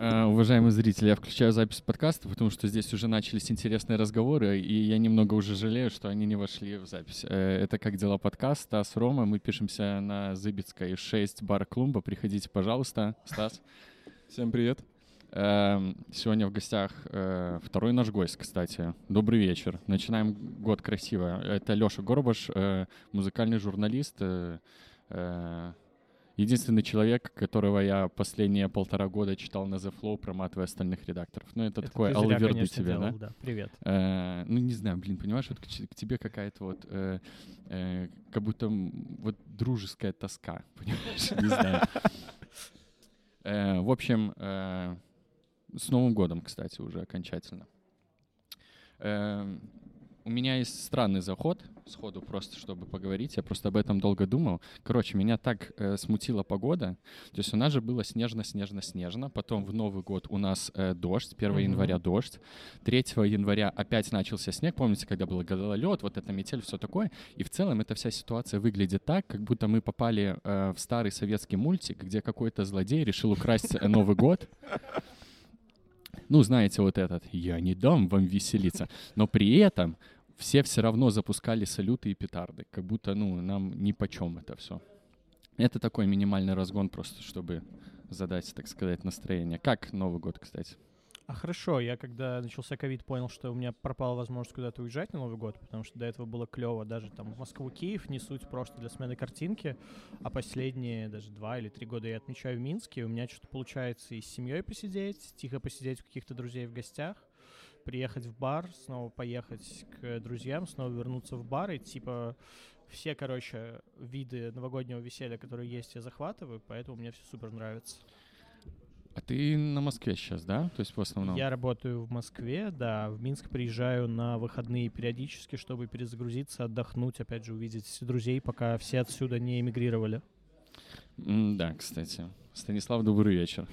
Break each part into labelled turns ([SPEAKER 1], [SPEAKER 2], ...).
[SPEAKER 1] Э, уважаемые зрители, я включаю запись подкаста, потому что здесь уже начались интересные разговоры, и я немного уже жалею, что они не вошли в запись. Э, это «Как дела?» подкаст. Стас, Рома. Мы пишемся на Зыбицкой 6, бар Клумба. Приходите, пожалуйста. Стас.
[SPEAKER 2] Всем привет.
[SPEAKER 1] Эм, сегодня в гостях э, второй наш гость, кстати. Добрый вечер. Начинаем год красиво. Это Лёша Горбаш, музыкальный журналист, единственный человек, которого я последние полтора года читал на The Flow, проматывая остальных редакторов. Ну, это, это такой алверду тебе, делал, да?
[SPEAKER 3] да? Привет.
[SPEAKER 1] Э, ну, не знаю, блин, понимаешь, вот к, к тебе какая-то вот, э, э, как будто вот дружеская тоска, понимаешь? Не знаю. Э, в общем, э, с Новым годом, кстати, уже окончательно. Э, у меня есть странный заход сходу, просто чтобы поговорить. Я просто об этом долго думал. Короче, меня так э, смутила погода. То есть у нас же было снежно-снежно-снежно. Потом в Новый год у нас э, дождь. 1 mm-hmm. января дождь. 3 января опять начался снег. Помните, когда было гололед, вот эта метель, все такое. И в целом эта вся ситуация выглядит так, как будто мы попали э, в старый советский мультик, где какой-то злодей решил украсть э, Новый год. Ну, знаете, вот этот «я не дам вам веселиться». Но при этом все все равно запускали салюты и петарды, как будто, ну, нам ни по чем это все. Это такой минимальный разгон просто, чтобы задать, так сказать, настроение. Как Новый год, кстати?
[SPEAKER 3] А хорошо, я когда начался ковид, понял, что у меня пропала возможность куда-то уезжать на Новый год, потому что до этого было клево. Даже там в Москву, Киев не суть просто для смены картинки, а последние даже два или три года я отмечаю в Минске. У меня что-то получается и с семьей посидеть, тихо посидеть у каких-то друзей в гостях, приехать в бар, снова поехать к друзьям, снова вернуться в бар и типа все, короче, виды новогоднего веселья, которые есть, я захватываю, поэтому мне все супер нравится.
[SPEAKER 1] А ты на Москве сейчас, да? То есть в основном?
[SPEAKER 3] Я работаю в Москве, да. В Минск приезжаю на выходные периодически, чтобы перезагрузиться, отдохнуть, опять же, увидеть друзей, пока все отсюда не эмигрировали.
[SPEAKER 1] да, кстати. Станислав, добрый вечер.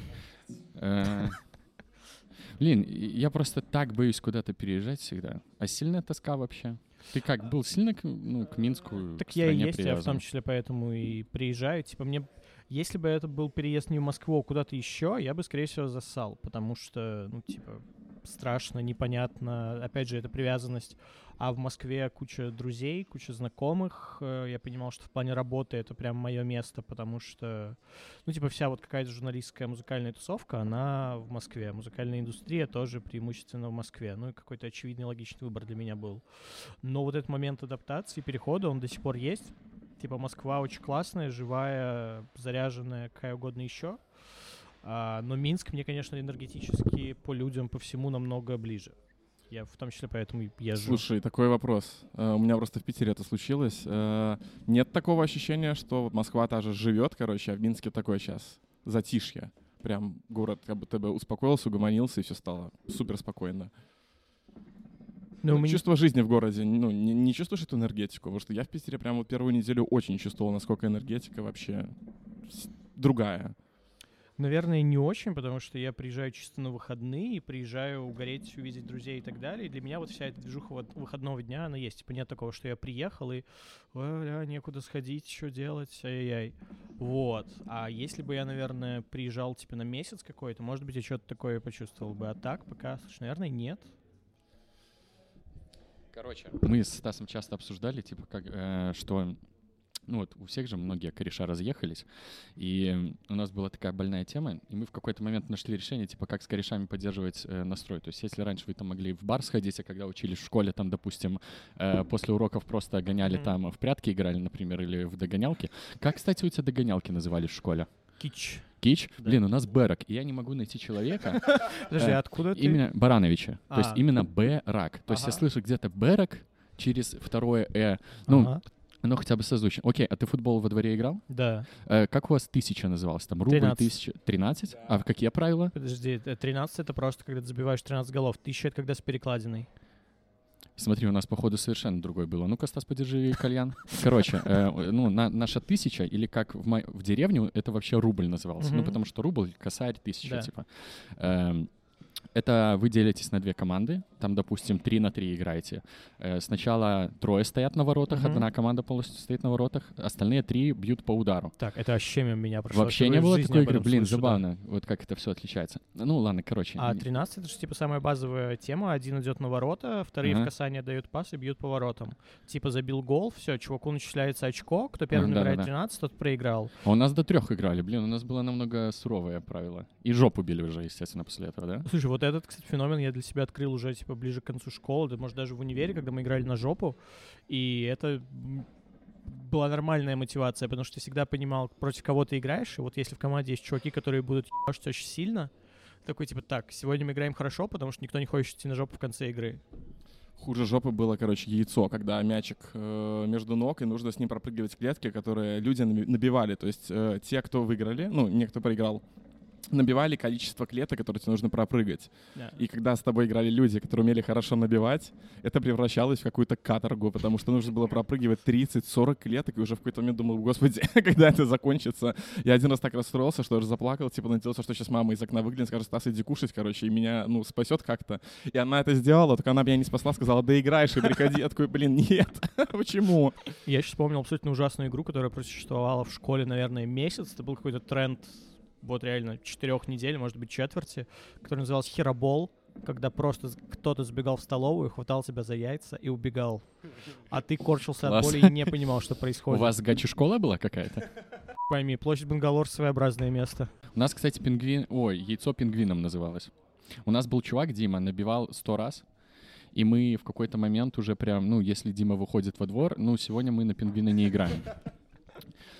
[SPEAKER 1] Блин, я просто так боюсь куда-то переезжать всегда. А сильная тоска вообще? Ты как, был сильно к, ну, к Минску?
[SPEAKER 3] Так я и есть, привязан? я в том числе поэтому и приезжаю. Типа мне, если бы это был переезд не в Москву, а куда-то еще, я бы, скорее всего, засал, потому что, ну, типа, страшно, непонятно. Опять же, это привязанность. А в Москве куча друзей, куча знакомых. Э, я понимал, что в плане работы это прям мое место, потому что, ну, типа, вся вот какая-то журналистская музыкальная тусовка, она в Москве. Музыкальная индустрия тоже преимущественно в Москве. Ну, и какой-то очевидный логичный выбор для меня был. Но вот этот момент адаптации, перехода, он до сих пор есть. Типа, Москва очень классная, живая, заряженная, какая угодно еще. А, но Минск мне, конечно, энергетически по людям, по всему намного ближе. Я в том числе поэтому езжу.
[SPEAKER 2] Слушай, такой вопрос. Uh, у меня просто в Питере это случилось. Uh, нет такого ощущения, что Москва та же живет, короче, а в Минске такое сейчас затишье. Прям город как будто бы успокоился, угомонился, и все стало супер спокойно. Ну, ну, меня... Чувство жизни в городе, ну, не, не чувствуешь эту энергетику? Потому что я в Питере прямо вот первую неделю очень чувствовал, насколько энергетика вообще другая.
[SPEAKER 3] Наверное, не очень, потому что я приезжаю чисто на выходные, приезжаю угореть, увидеть друзей и так далее. И для меня вот вся эта движуха выходного дня, она есть. Типа нет такого, что я приехал и а, некуда сходить, что делать, ай-яй. Вот. А если бы я, наверное, приезжал типа на месяц какой-то, может быть, я что-то такое почувствовал бы. А так пока, слушай, наверное, нет.
[SPEAKER 1] Короче, мы с Стасом часто обсуждали, типа, как, э, что ну вот у всех же многие кореша разъехались, и у нас была такая больная тема, и мы в какой-то момент нашли решение, типа, как с корешами поддерживать э, настрой. То есть если раньше вы там могли в бар сходить, а когда учились в школе, там, допустим, э, после уроков просто гоняли mm-hmm. там в прятки играли, например, или в догонялки. Как, кстати, у тебя догонялки назывались в школе?
[SPEAKER 3] Кич.
[SPEAKER 1] Кич? Да. Блин, у нас Берак, и я не могу найти человека.
[SPEAKER 3] Подожди, э, откуда
[SPEAKER 1] ты? Именно Барановича. То есть а. именно Берак. То есть я слышу где-то Берак через второе «э». Ну, ну, хотя бы созвучно. Окей, а ты в футбол во дворе играл?
[SPEAKER 3] Да.
[SPEAKER 1] Э, как у вас тысяча называлась? Там рубль 13. тысяча? 13? Да. А какие правила?
[SPEAKER 3] Подожди, 13 это просто когда ты забиваешь 13 голов. Тысяча это когда с перекладиной.
[SPEAKER 1] Смотри, у нас, походу, совершенно другой было. Ну-ка, Стас, подержи кальян. Короче, э, ну, на, наша тысяча, или как в, мо- в деревню, это вообще рубль назывался. Mm-hmm. Ну, потому что рубль, косарь, тысяча, да. типа. Э, Это вы делитесь на две команды. Там, допустим, 3 на 3 играете. Э, сначала трое стоят на воротах,
[SPEAKER 3] Мгм.
[SPEAKER 1] одна команда полностью стоит на воротах, остальные три бьют по удару.
[SPEAKER 3] Так, это вообще мимо меня прошло.
[SPEAKER 1] Вообще не было такой игры. Блин,
[SPEAKER 3] слышу, да.
[SPEAKER 1] забавно, вот как это все отличается. Ну ладно, короче.
[SPEAKER 3] А 13 это же типа самая базовая тема. Один идет на ворота, вторые
[SPEAKER 1] Ага.
[SPEAKER 3] в касание дают пас и бьют по воротам. Типа забил гол, все, чуваку начисляется очко, кто первый
[SPEAKER 1] Ага,
[SPEAKER 3] набирает
[SPEAKER 1] да-да-да.
[SPEAKER 3] 13, тот проиграл.
[SPEAKER 1] А у нас до трех играли. Блин, у нас было намного суровое правило. И жопу били уже, естественно, после этого, да?
[SPEAKER 3] Слушай, вот этот, кстати, феномен я для себя открыл уже типа ближе к концу школы, да, может даже в универе, когда мы играли на жопу, и это была нормальная мотивация, потому что ты всегда понимал, против кого ты играешь, и вот если в команде есть чуваки, которые будут ебашить очень сильно, такой типа, так, сегодня мы играем хорошо, потому что никто не хочет идти на жопу в конце игры.
[SPEAKER 2] Хуже жопы было, короче, яйцо, когда мячик э, между ног, и нужно с ним пропрыгивать клетки, которые люди наби- набивали. То есть э, те, кто выиграли, ну, не кто проиграл, набивали количество клеток, которые тебе нужно пропрыгать.
[SPEAKER 3] Да.
[SPEAKER 2] И когда с тобой играли люди, которые умели хорошо набивать, это превращалось в какую-то каторгу, потому что нужно было пропрыгивать 30-40 клеток, и уже в какой-то момент думал, господи, когда это закончится. Я один раз так расстроился, что даже заплакал, типа надеялся, что сейчас мама из окна выглянет, скажет, Стас, иди кушать, короче, и меня, ну, спасет как-то. И она это сделала, только она меня не спасла, сказала, да играешь и приходи. Я такой, блин, нет, почему?
[SPEAKER 3] Я сейчас вспомнил абсолютно ужасную игру, которая просуществовала в школе, наверное, месяц. Это был какой-то тренд, вот реально, четырех недель, может быть, четверти, который назывался Херобол, когда просто кто-то сбегал в столовую, хватал тебя за яйца и убегал. А ты корчился от
[SPEAKER 1] Класс.
[SPEAKER 3] боли и не понимал, что
[SPEAKER 1] У
[SPEAKER 3] происходит.
[SPEAKER 1] вас гачи-школа была какая-то?
[SPEAKER 3] Пойми, площадь Бангалор — своеобразное место.
[SPEAKER 1] У нас, кстати, пингвин... Ой, яйцо пингвином называлось. У нас был чувак, Дима, набивал сто раз, и мы в какой-то момент уже прям, ну, если Дима выходит во двор, ну, сегодня мы на пингвина не играем.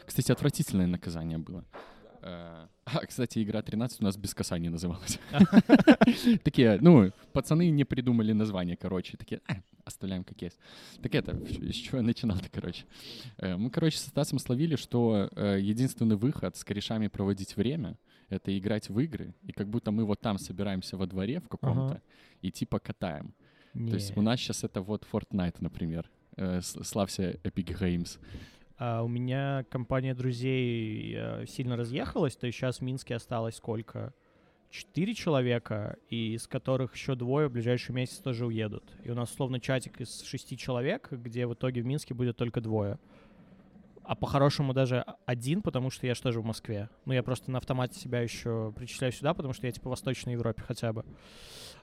[SPEAKER 1] Кстати, отвратительное наказание было. Э, А, кстати, игра 13 у нас без касания называлась. Такие, ну, пацаны не придумали название, короче. Такие, «А, оставляем как есть. Так это, с чего я начинал-то, короче. Э, Мы, короче, со Стасом словили, что э, единственный выход с корешами проводить время — это играть в игры, и как будто мы вот там собираемся во дворе в каком-то и типа катаем. То есть у нас сейчас это вот Fortnite, например. Э, с- Славься Epic Games.
[SPEAKER 3] А у меня компания друзей э, сильно разъехалась, то есть сейчас в Минске осталось сколько? Четыре человека, и из которых еще двое в ближайший месяц тоже уедут. И у нас условно чатик из шести человек, где в итоге в Минске будет только двое. А по-хорошему даже один, потому что я же тоже в Москве. Ну, я просто на автомате себя еще причисляю сюда, потому что я типа в Восточной Европе хотя бы.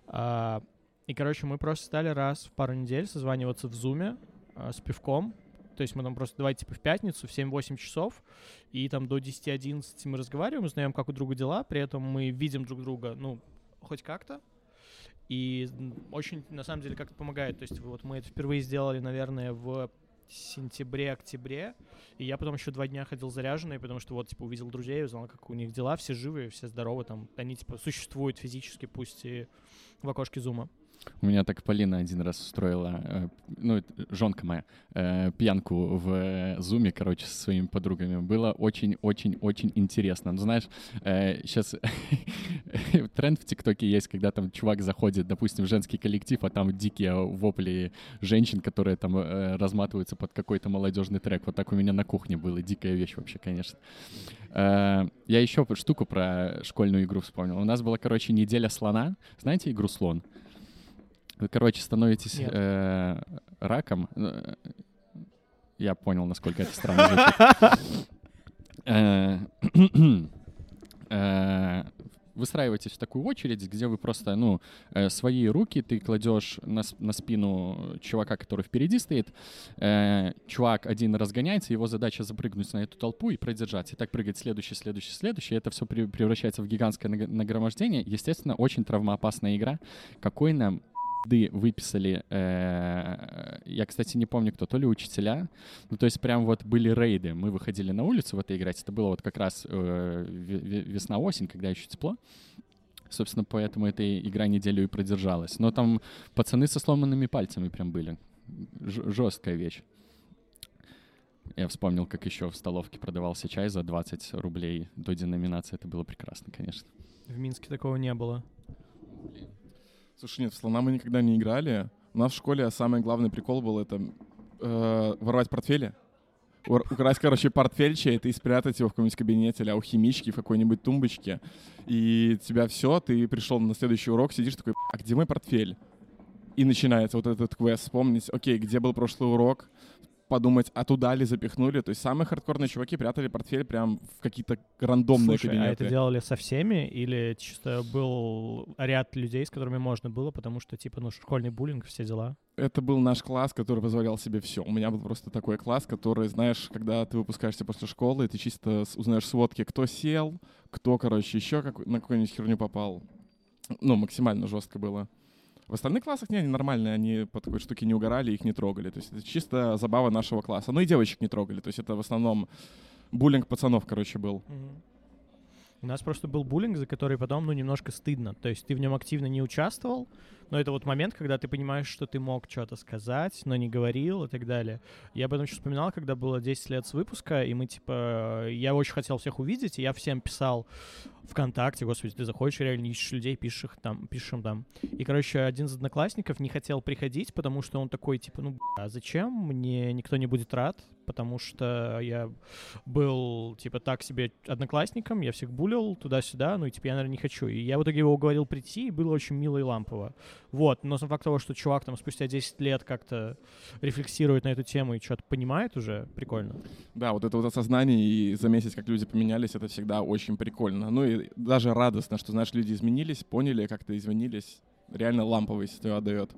[SPEAKER 3] А, и, короче, мы просто стали раз в пару недель созваниваться в Зуме а, с пивком. То есть мы там просто давай типа в пятницу в 7-8 часов, и там до 10-11 мы разговариваем, узнаем, как у друга дела, при этом мы видим друг друга, ну, хоть как-то. И очень, на самом деле, как-то помогает. То есть вот мы это впервые сделали, наверное, в сентябре-октябре, и я потом еще два дня ходил заряженный, потому что вот, типа, увидел друзей, узнал, как у них дела, все живы, все здоровы, там, они, типа, существуют физически, пусть и в окошке зума.
[SPEAKER 1] У меня так Полина один раз устроила, э, ну, жонка моя, э, пьянку в э, зуме, короче, со своими подругами. Было очень-очень-очень интересно. Ну, знаешь, сейчас тренд в ТикТоке есть, когда там чувак заходит, допустим, в женский коллектив, а там дикие вопли женщин, которые там разматываются под какой-то молодежный трек. Вот так у меня на кухне было. Дикая вещь вообще, конечно. Я еще штуку про школьную игру вспомнил. У нас была, короче, неделя слона. Знаете игру «Слон»? Вы, короче, становитесь э, раком. Э, Я понял, насколько это странно звучит. Э, Выстраиваетесь в такую очередь, где вы просто, ну, э, свои руки ты кладешь на, на спину чувака, который впереди стоит. Э, Чувак один разгоняется, его задача запрыгнуть на эту толпу и продержаться. И так прыгать следующий, следующий, следующий. Это все превращается в гигантское наг- нагромождение. Естественно, очень травмоопасная игра. Какой нам выписали, э, я, кстати, не помню кто, то ли учителя, ну, то есть прям вот были рейды, мы выходили на улицу в это играть, это было вот как раз э, ве- ве- весна-осень, когда еще тепло, собственно, поэтому эта игра неделю и продержалась, но там пацаны со сломанными пальцами прям были, Ж- жесткая вещь. Я вспомнил, как еще в столовке продавался чай за 20 рублей до деноминации. Это было прекрасно, конечно.
[SPEAKER 3] В Минске такого не было.
[SPEAKER 2] Слушай, нет, в слона мы никогда не играли. У нас в школе самый главный прикол был это э, воровать портфели. украсть, короче, портфель чей-то и спрятать его в каком-нибудь кабинете или у химички в какой-нибудь тумбочке. И тебя все, ты пришел на следующий урок, сидишь такой, а где мой портфель? И начинается вот этот квест, вспомнить, окей, где был прошлый урок, подумать, а туда ли запихнули. То есть самые хардкорные чуваки прятали портфель прям в какие-то рандомные
[SPEAKER 3] Слушай,
[SPEAKER 2] кабинеты.
[SPEAKER 3] а это делали со всеми или чисто был ряд людей, с которыми можно было, потому что, типа, ну, школьный буллинг, все дела?
[SPEAKER 2] Это был наш класс, который позволял себе все. У меня был просто такой класс, который, знаешь, когда ты выпускаешься после школы, ты чисто узнаешь сводки, кто сел, кто, короче, еще как, на какую-нибудь херню попал. Ну, максимально жестко было. В остальных классах, не, они нормальные, они по такой штуке не угорали, их не трогали. То есть это чисто забава нашего класса. Ну и девочек не трогали. То есть это в основном буллинг пацанов, короче, был.
[SPEAKER 3] У нас просто был буллинг, за который потом, ну, немножко стыдно. То есть ты в нем активно не участвовал, но это вот момент, когда ты понимаешь, что ты мог что-то сказать, но не говорил и так далее. Я об этом еще вспоминал, когда было 10 лет с выпуска, и мы, типа, я очень хотел всех увидеть, и я всем писал ВКонтакте, господи, ты заходишь, реально ищешь людей, пишешь их там, пишешь им там. И, короче, один из одноклассников не хотел приходить, потому что он такой, типа, ну, а зачем? Мне никто не будет рад, потому что я был, типа, так себе одноклассником, я всех булил туда-сюда, ну, и, типа, я, наверное, не хочу. И я в итоге его уговорил прийти, и было очень мило и лампово. Вот, но сам факт того, что чувак там спустя 10 лет как-то рефлексирует на эту тему и что-то понимает уже, прикольно.
[SPEAKER 2] Да, вот это вот осознание и заметить, как люди поменялись, это всегда очень прикольно. Ну и даже радостно, что, знаешь, люди изменились, поняли, как-то извинились. Реально ламповость тебя отдает.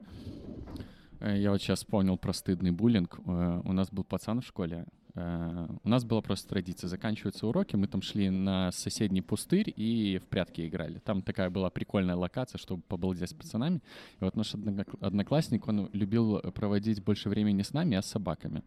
[SPEAKER 1] Э, Я вот сейчас вспомнил про стыдный буллинг. Э, У нас был пацан в школе. Э, У нас была просто традиция. Заканчиваются уроки, мы там шли на соседний пустырь и в прятки играли. Там такая была прикольная локация, чтобы побалдеть с пацанами. И вот наш однокла- одноклассник, он любил проводить больше времени с нами, а с собаками.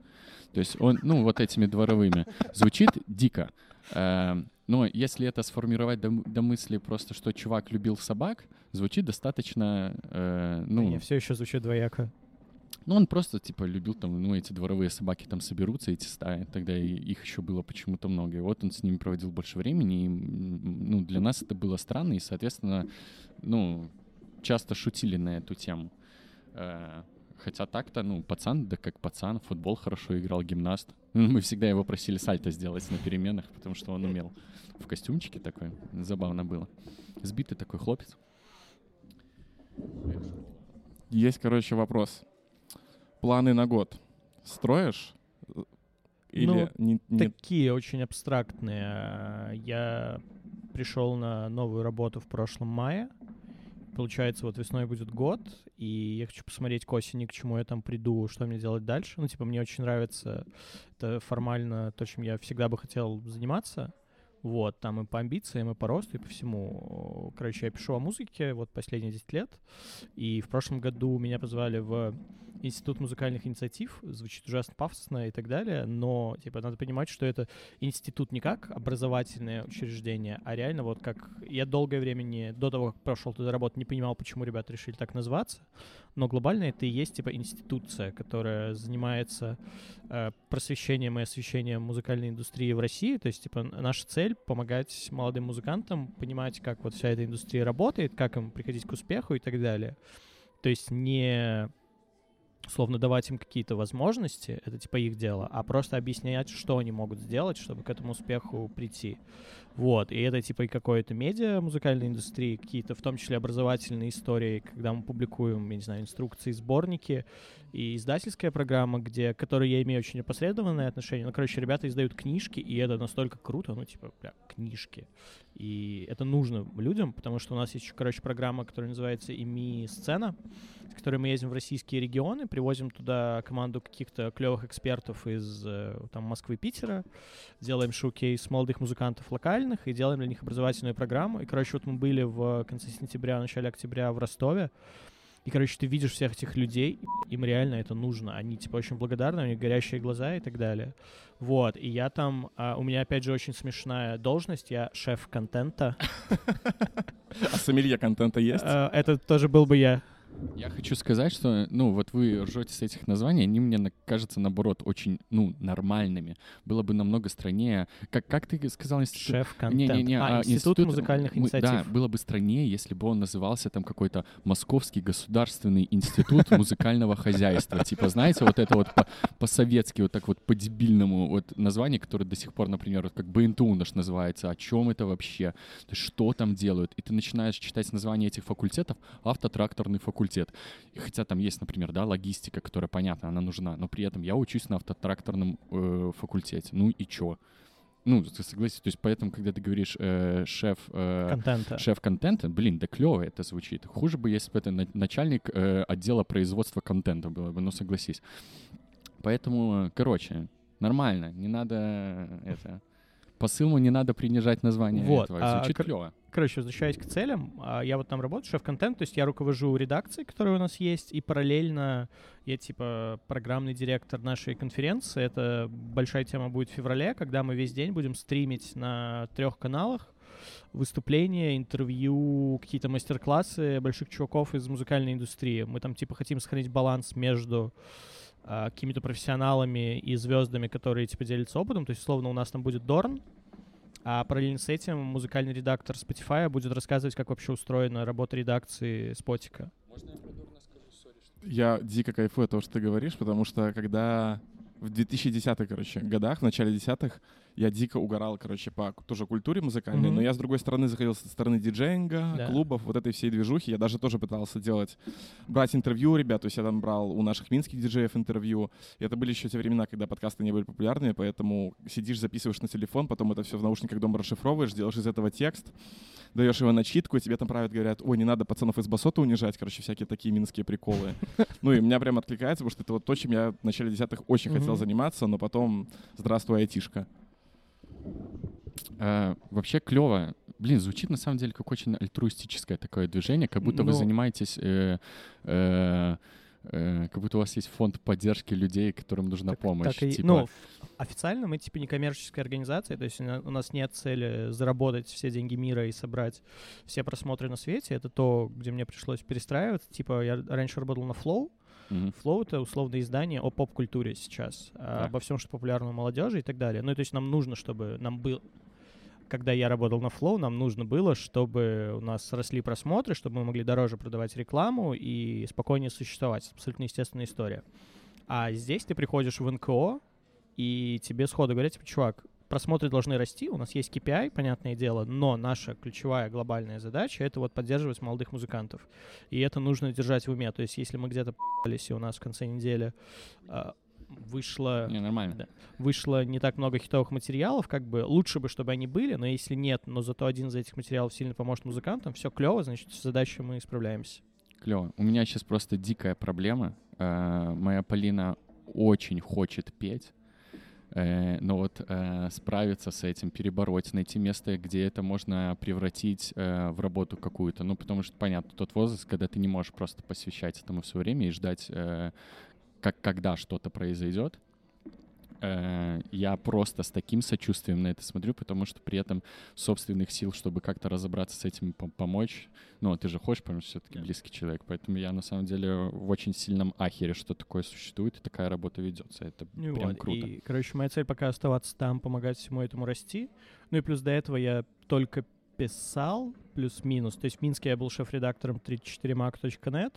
[SPEAKER 1] То есть он, ну, вот этими дворовыми. Звучит дико. Но если это сформировать до, до мысли просто, что чувак любил собак, звучит достаточно, э, ну...
[SPEAKER 3] Ну, все еще звучит двояко.
[SPEAKER 1] Ну, он просто, типа, любил там, ну, эти дворовые собаки там соберутся, эти стаи. Тогда и их еще было почему-то много. И вот он с ними проводил больше времени. И, ну, для нас это было странно. И, соответственно, ну, часто шутили на эту тему. Э, Хотя так-то, ну, пацан, да как пацан, футбол хорошо играл, гимнаст. Ну, Мы всегда его просили сальто сделать на переменах, потому что он умел. В костюмчике такой. Забавно было. Сбитый такой хлопец.
[SPEAKER 2] Есть, короче, вопрос. Планы на год строишь? Или
[SPEAKER 3] Ну,
[SPEAKER 2] не, не-
[SPEAKER 3] Такие очень абстрактные. Я пришел на новую работу в прошлом мае. Получается, вот весной будет год, и я хочу посмотреть к осени, к чему я там приду, что мне делать дальше. Ну, типа, мне очень нравится это формально то, чем я всегда бы хотел заниматься. Вот, там и по амбициям, и по росту, и по всему. Короче, я пишу о музыке вот последние 10 лет. И в прошлом году меня позвали в Институт музыкальных инициатив. Звучит ужасно пафосно и так далее, но, типа, надо понимать, что это институт не как образовательное учреждение, а реально вот как... Я долгое время, не, до того, как прошел туда работать, не понимал, почему ребята решили так назваться, но глобально это и есть, типа, институция, которая занимается э, просвещением и освещением музыкальной индустрии в России. То есть, типа, наша цель — помогать молодым музыкантам понимать, как вот вся эта индустрия работает, как им приходить к успеху и так далее. То есть не словно давать им какие-то возможности, это типа их дело, а просто объяснять, что они могут сделать, чтобы к этому успеху прийти. Вот, и это типа и какое-то медиа музыкальной индустрии, какие-то в том числе образовательные истории, когда мы публикуем, я не знаю, инструкции, сборники, и издательская программа, где, к которой я имею очень опосредованное отношение. Ну, короче, ребята издают книжки, и это настолько круто, ну, типа, бля, книжки. И это нужно людям, потому что у нас есть короче, программа, которая называется «ИМИ Сцена», с которой мы ездим в российские регионы, привозим туда команду каких-то клевых экспертов из э, там, Москвы Питера, делаем шоу-кейс молодых музыкантов локальных и делаем для них образовательную программу. И, короче, вот мы были в конце сентября, начале октября в Ростове, и, короче, ты видишь всех этих людей, им реально это нужно. Они, типа, очень благодарны, у них горящие глаза и так далее. Вот, и я там... а, у меня, опять же, очень смешная должность. Я шеф контента.
[SPEAKER 2] А сомелье контента есть?
[SPEAKER 3] А, это тоже был бы я.
[SPEAKER 1] Я хочу сказать, что, ну, вот вы ржете с этих названий, они мне на- кажутся, наоборот, очень, ну, нормальными. Было бы намного страннее. Как, как ты сказал, институт...
[SPEAKER 3] Шеф-контент.
[SPEAKER 1] Не-не-не,
[SPEAKER 3] а,
[SPEAKER 1] а,
[SPEAKER 3] Институт музыкальных
[SPEAKER 1] мы-
[SPEAKER 3] инициатив.
[SPEAKER 1] Да, было бы страннее, если бы он назывался там какой-то Московский государственный институт музыкального хозяйства. Типа, знаете, вот это вот по- по-советски, вот так вот по-дебильному вот название, которое до сих пор, например, вот как БНТУ наш называется. О чем это вообще? Что там делают? И ты начинаешь читать название этих факультетов, автотракторный факультет. И хотя там есть, например, да, логистика, которая, понятно, она нужна, но при этом я учусь на автотракторном э, факультете. Ну и чё? Ну, ты согласись, то есть поэтому, когда ты говоришь э, шеф... э,
[SPEAKER 3] контента.
[SPEAKER 1] Шеф контента, блин, да клево это звучит. Хуже бы, если бы это на- начальник э, отдела производства контента было бы, ну согласись. Поэтому, короче, нормально, не надо э, это. Посылу не надо принижать название
[SPEAKER 3] Вот,
[SPEAKER 1] этого.
[SPEAKER 3] а,
[SPEAKER 1] Звучит
[SPEAKER 3] кор-
[SPEAKER 1] клево.
[SPEAKER 3] Короче, возвращаясь к целям, а, я вот там работаю, шеф-контент, то есть я руковожу редакцией, которая у нас есть, и параллельно я типа программный директор нашей конференции. Это большая тема будет в феврале, когда мы весь день будем стримить на трех каналах выступления, интервью, какие-то мастер-классы больших чуваков из музыкальной индустрии. Мы там типа хотим сохранить баланс между а, какими-то профессионалами и звездами, которые типа делятся опытом. То есть, условно, у нас там будет Дорн, а параллельно с этим музыкальный редактор Spotify будет рассказывать, как вообще устроена работа редакции Спотика.
[SPEAKER 2] Я дико кайфую от того, что ты говоришь, потому что когда в 2010-х, короче, годах, в начале десятых, я дико угорал, короче, по тоже культуре музыкальной,
[SPEAKER 3] Мгм.
[SPEAKER 2] но я, с другой стороны, заходил со стороны диджеинга,
[SPEAKER 3] Да.
[SPEAKER 2] клубов, вот этой всей движухи. Я даже тоже пытался делать, брать интервью у ребят, то есть я там брал у наших минских диджеев интервью. И это были еще те времена, когда подкасты не были популярными, поэтому сидишь, записываешь на телефон, потом это все в наушниках дома расшифровываешь, делаешь из этого текст, даешь его начитку, и тебе там правят, говорят, ой, не надо пацанов из басота унижать, короче, всякие такие минские приколы. Ну и меня прям откликается, потому что это вот то, чем я в начале десятых очень хотел заниматься, но потом здравствуй, айтишка.
[SPEAKER 1] Э, вообще клево. Блин, звучит на самом деле как очень альтруистическое такое движение, как будто вы
[SPEAKER 3] Ну.
[SPEAKER 1] занимаетесь, э, э, э, как будто у вас есть фонд поддержки людей, которым нужна
[SPEAKER 3] Так-
[SPEAKER 1] помощь.
[SPEAKER 3] так и-
[SPEAKER 1] типа,
[SPEAKER 3] ну, официально мы типа некоммерческая организация, то есть у нас нет цели заработать все деньги мира и собрать все просмотры на свете. Это то, где мне пришлось перестраиваться. Типа я раньше работал на Flow. Flow — это условное издание о поп-культуре сейчас, а,
[SPEAKER 1] Так.
[SPEAKER 3] обо всем, что популярно у молодежи и так далее. Ну, и то есть нам нужно, чтобы нам был... Когда я работал на Flow, нам нужно было, чтобы у нас росли просмотры, чтобы мы могли дороже продавать рекламу и спокойнее существовать. Абсолютно естественная история. А здесь ты приходишь в НКО, и тебе сходу говорят, типа, чувак, просмотры должны расти, у нас есть KPI, понятное дело, но наша ключевая глобальная задача — это вот поддерживать молодых музыкантов. И это нужно держать в уме. То есть если мы где-то и у нас в конце недели а, вышло,
[SPEAKER 1] Не, нормально.
[SPEAKER 3] Да. вышло не так много хитовых материалов, как бы лучше бы, чтобы они были, но если нет, но зато один из этих материалов сильно поможет музыкантам, все клево, значит, с задачей мы справляемся.
[SPEAKER 1] Клево. У меня сейчас просто дикая проблема. Э, Моя Полина очень хочет петь. Э, Но вот э, справиться с этим, перебороть, найти место, где это можно превратить э, в работу какую-то. Ну, потому что, понятно, тот возраст, когда ты не можешь просто посвящать этому все время и ждать, как, когда что-то произойдет. Э, Я просто с таким сочувствием на это смотрю, потому что при этом собственных сил, чтобы как-то разобраться с этим, пом- помочь, ну, ты же хочешь, потому что все-таки близкий человек. Поэтому я на самом деле в очень сильном ахере, что такое существует, и такая работа ведется. Это
[SPEAKER 3] Ну
[SPEAKER 1] прям
[SPEAKER 3] вот,
[SPEAKER 1] круто.
[SPEAKER 3] И, короче, моя цель пока оставаться там, помогать всему этому расти. Ну и плюс до этого я только писал, плюс-минус. То есть в Минске я был шеф-редактором 34mac.net,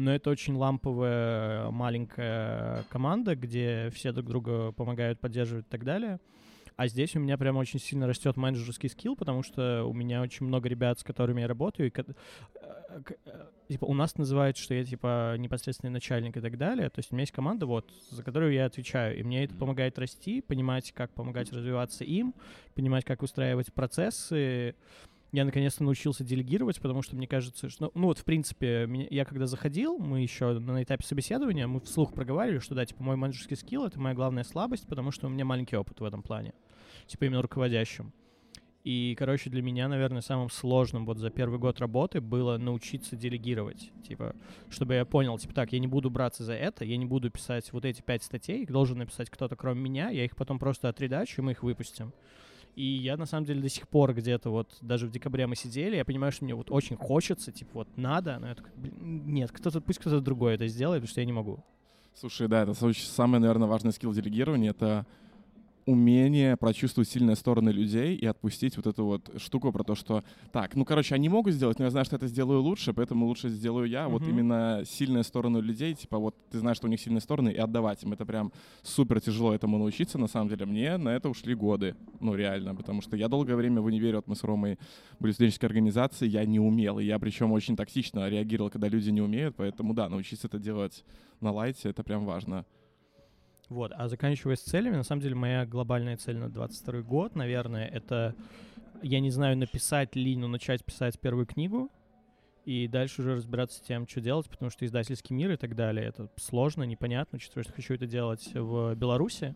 [SPEAKER 3] но это очень ламповая маленькая команда, где все друг друга помогают, поддерживают и так далее. А здесь у меня прям очень сильно растет менеджерский скилл, потому что у меня очень много ребят, с которыми я работаю. И, э, э, типа, у нас называют, что я типа непосредственный начальник и так далее. То есть у меня есть команда, вот, за которую я отвечаю. И мне это помогает расти, понимать, как помогать развиваться им, понимать, как выстраивать процессы. Я наконец-то научился делегировать, потому что мне кажется, что, ну, ну вот, в принципе, я когда заходил, мы еще на этапе собеседования, мы вслух проговаривали, что да, типа, мой менеджерский скилл — это моя главная слабость, потому что у меня маленький опыт в этом плане, типа, именно руководящим. И, короче, для меня, наверное, самым сложным вот за первый год работы было научиться делегировать. Типа, чтобы я понял, типа, так, я не буду браться за это, я не буду писать вот эти пять статей, их должен написать кто-то кроме меня, я их потом просто отредачу, и мы их выпустим. И я, на самом деле, до сих пор где-то вот, даже в декабре мы сидели, я понимаю, что мне вот очень хочется, типа, вот надо, но я такой, блин, нет, кто-то, пусть кто-то другой это сделает, потому что я не могу.
[SPEAKER 2] Слушай, да, это самый, наверное, важный скилл делегирования — это умение прочувствовать сильные стороны людей и отпустить вот эту вот штуку про то, что так, ну, короче, они могут сделать, но я знаю, что это сделаю лучше, поэтому лучше сделаю я. Mm-hmm. Вот именно сильные стороны людей, типа вот ты знаешь, что у них сильные стороны, и отдавать им. Это прям супер тяжело этому научиться, на самом деле. Мне на это ушли годы, ну, реально, потому что я долгое время в универе, вот мы с Ромой были в студенческой организации, я не умел, и я причем очень токсично реагировал, когда люди не умеют, поэтому, да, научиться это делать на лайте, это прям важно.
[SPEAKER 3] Вот, а заканчивая с целями, на самом деле моя глобальная цель на 22 год, наверное, это, я не знаю, написать ли, но начать писать первую книгу, и дальше уже разбираться с тем, что делать, потому что издательский мир и так далее, это сложно, непонятно, учитывая, что хочу это делать в Беларуси,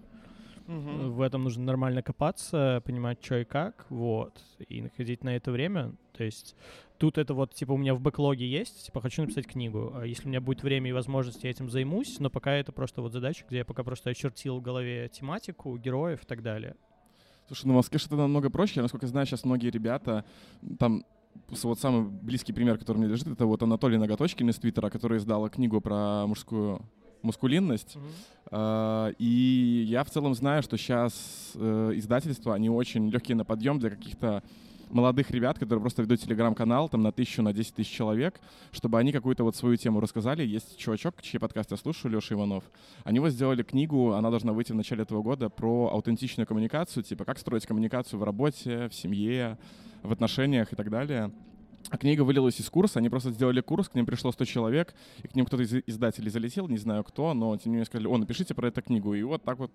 [SPEAKER 3] Угу. В этом нужно нормально копаться, понимать, что и как, вот, и находить на это время. То есть тут это вот, типа, у меня в бэклоге есть, типа, хочу написать книгу. А если у меня будет время и возможность, я этим займусь, но пока это просто вот задача, где я пока просто очертил в голове тематику, героев и так далее.
[SPEAKER 2] Слушай, ну в Москве что-то намного проще. Я, насколько знаю, сейчас многие ребята, там вот самый близкий пример, который мне лежит, это вот Анатолий Ноготочкин из Твиттера, который издал книгу про мужскую мускулинность. Mm-hmm. И я в целом знаю, что сейчас э, издательства, они очень легкие на подъем для каких-то молодых ребят, которые просто ведут телеграм-канал там на тысячу, на десять тысяч человек, чтобы они какую-то вот свою тему рассказали. Есть чувачок, чей подкаст я слушаю, Леша Иванов. Они вот сделали книгу, она должна выйти в начале этого года, про аутентичную коммуникацию, типа как строить коммуникацию в работе, в семье, в отношениях и так далее. А книга вылилась из курса, они просто сделали курс, к ним пришло 100 человек, и к ним кто-то из издателей залетел, не знаю кто, но тем не менее сказали, о, напишите про эту книгу. И вот так вот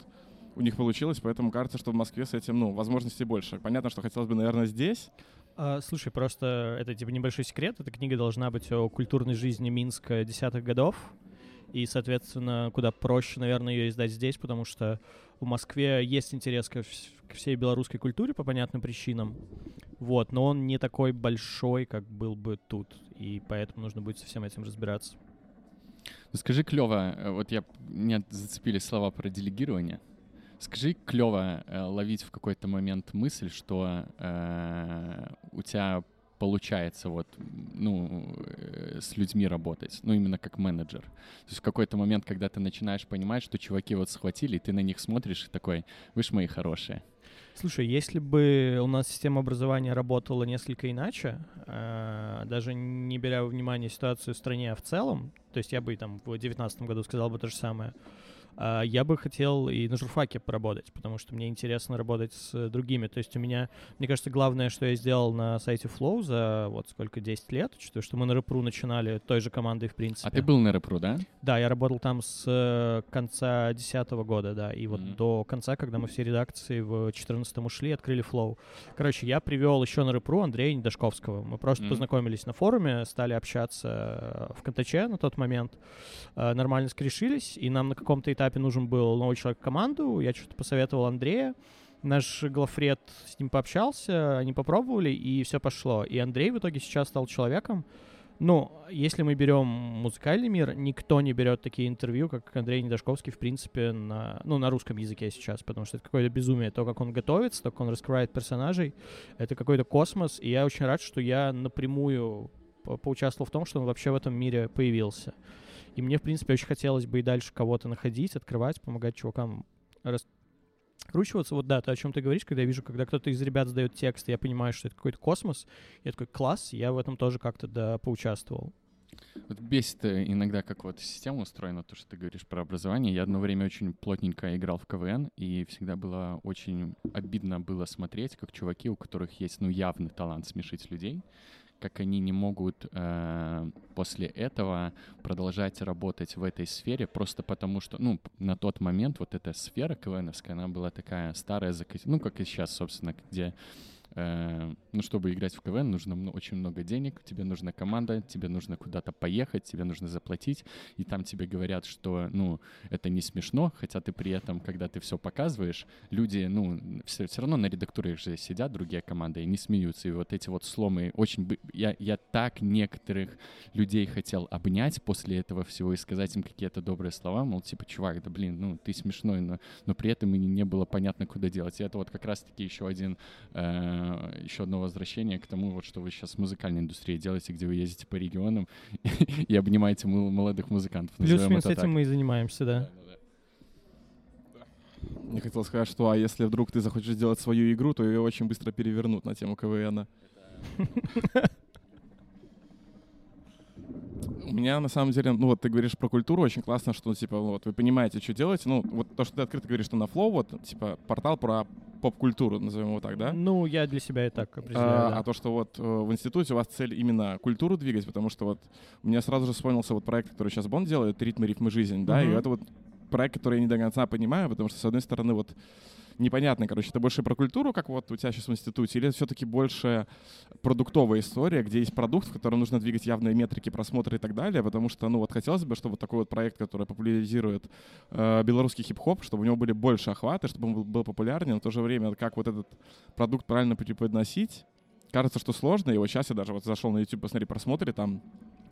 [SPEAKER 2] у них получилось, поэтому кажется, что в Москве с этим, ну, возможностей больше. Понятно, что хотелось бы, наверное, здесь.
[SPEAKER 3] А, слушай, просто это типа небольшой секрет. Эта книга должна быть о культурной жизни Минска десятых годов. И, соответственно, куда проще, наверное, ее издать здесь, потому что в Москве есть интерес ко, к всей белорусской культуре по понятным причинам. Вот, но он не такой большой, как был бы тут. И поэтому нужно будет со всем этим разбираться.
[SPEAKER 1] Ну, скажи клево, э, вот я меня зацепили слова про делегирование. Скажи клево э, ловить в какой-то момент мысль, что э, у тебя получается вот, ну, э, с людьми работать, ну, именно как менеджер. То есть в какой-то момент, когда ты начинаешь понимать, что чуваки вот схватили, ты на них смотришь и такой, вы ж мои хорошие.
[SPEAKER 3] Слушай, если бы у нас система образования работала несколько иначе, э, даже не беря во внимание ситуацию в стране в целом, то есть я бы там в 2019 году сказал бы то же самое, а, я бы хотел и на журфаке поработать, потому что мне интересно работать с другими. То есть у меня, мне кажется, главное, что я сделал на сайте Flow за вот сколько, 10 лет, учитывая, что мы на РПРУ начинали той же командой, в принципе.
[SPEAKER 1] А ты был на РПРУ, да?
[SPEAKER 3] Да, я работал там с э, конца 2010 года, да, и вот mm-hmm. до конца, когда мы все редакции в 2014 ушли, открыли Flow. Короче, я привел еще на РПРУ Андрея Недашковского. Мы просто mm-hmm. познакомились на форуме, стали общаться в Контаче на тот момент, э, нормально скрешились, и нам на каком-то этапе этапе нужен был новый человек в команду. Я что-то посоветовал Андрея. Наш главред с ним пообщался, они попробовали, и все пошло. И Андрей в итоге сейчас стал человеком. Ну, если мы берем музыкальный мир, никто не берет такие интервью, как Андрей Недашковский, в принципе, на, ну, на русском языке сейчас, потому что это какое-то безумие. То, как он готовится, то, как он раскрывает персонажей, это какой-то космос, и я очень рад, что я напрямую по поучаствовал в том, что он вообще в этом мире появился. И мне, в принципе, очень хотелось бы и дальше кого-то находить, открывать, помогать чувакам раскручиваться. Вот да, то, о чем ты говоришь, когда я вижу, когда кто-то из ребят сдает текст, я понимаю, что это какой-то космос, я такой, класс, я в этом тоже как-то да, поучаствовал.
[SPEAKER 1] Вот бесит э, иногда, как вот система устроена, то, что ты говоришь про образование. Я одно время очень плотненько играл в КВН, и всегда было очень обидно было смотреть, как чуваки, у которых есть, ну, явный талант смешить людей, как они не могут э, после этого продолжать работать в этой сфере, просто потому что, ну, на тот момент вот эта сфера КВНовская, она была такая старая, ну, как и сейчас, собственно, где ну, чтобы играть в КВН, нужно очень много денег, тебе нужна команда, тебе нужно куда-то поехать, тебе нужно заплатить, и там тебе говорят, что, ну, это не смешно, хотя ты при этом, когда ты все показываешь, люди, ну, все, все равно на редактуре же сидят другие команды и не смеются, и вот эти вот сломы очень... Я, я так некоторых людей хотел обнять после этого всего и сказать им какие-то добрые слова, мол, типа, чувак, да блин, ну, ты смешной, но, но при этом и не было понятно, куда делать. И это вот как раз-таки еще один, э, еще одно возвращение к тому, вот что вы сейчас в музыкальной индустрии делаете, где вы ездите по регионам и обнимаете мол- молодых музыкантов.
[SPEAKER 3] Плюс-минус
[SPEAKER 1] это
[SPEAKER 3] этим
[SPEAKER 1] так.
[SPEAKER 3] мы и занимаемся, да.
[SPEAKER 1] Да-да-да.
[SPEAKER 2] Я хотел сказать, что а если вдруг ты захочешь сделать свою игру, то ее очень быстро перевернут на тему КВН. У меня на самом деле, ну вот ты говоришь про культуру, очень классно, что типа вот вы понимаете, что делаете. Ну вот то, что ты открыто говоришь, что на Flow, вот типа портал про поп-культуру, назовем его так, да?
[SPEAKER 3] Ну, я для себя и так определяю,
[SPEAKER 2] А,
[SPEAKER 3] да.
[SPEAKER 2] а то, что вот э, в институте у вас цель именно культуру двигать, потому что вот у меня сразу же вспомнился вот проект, который сейчас Бон делает, «Ритмы, рифмы, жизнь», да, и
[SPEAKER 3] Мгм.
[SPEAKER 2] это вот проект, который я не до конца понимаю, потому что, с одной стороны, вот непонятно, короче, это больше про культуру, как вот у тебя сейчас в институте, или это все-таки больше продуктовая история, где есть продукт, в котором нужно двигать явные метрики просмотра и так далее, потому что, ну вот хотелось бы, чтобы вот такой вот проект, который популяризирует э, белорусский хип-хоп, чтобы у него были больше охваты, чтобы он был, был популярнее, но в то же время как вот этот продукт правильно преподносить, кажется, что сложно, и вот сейчас я даже вот зашел на YouTube, посмотри просмотры, там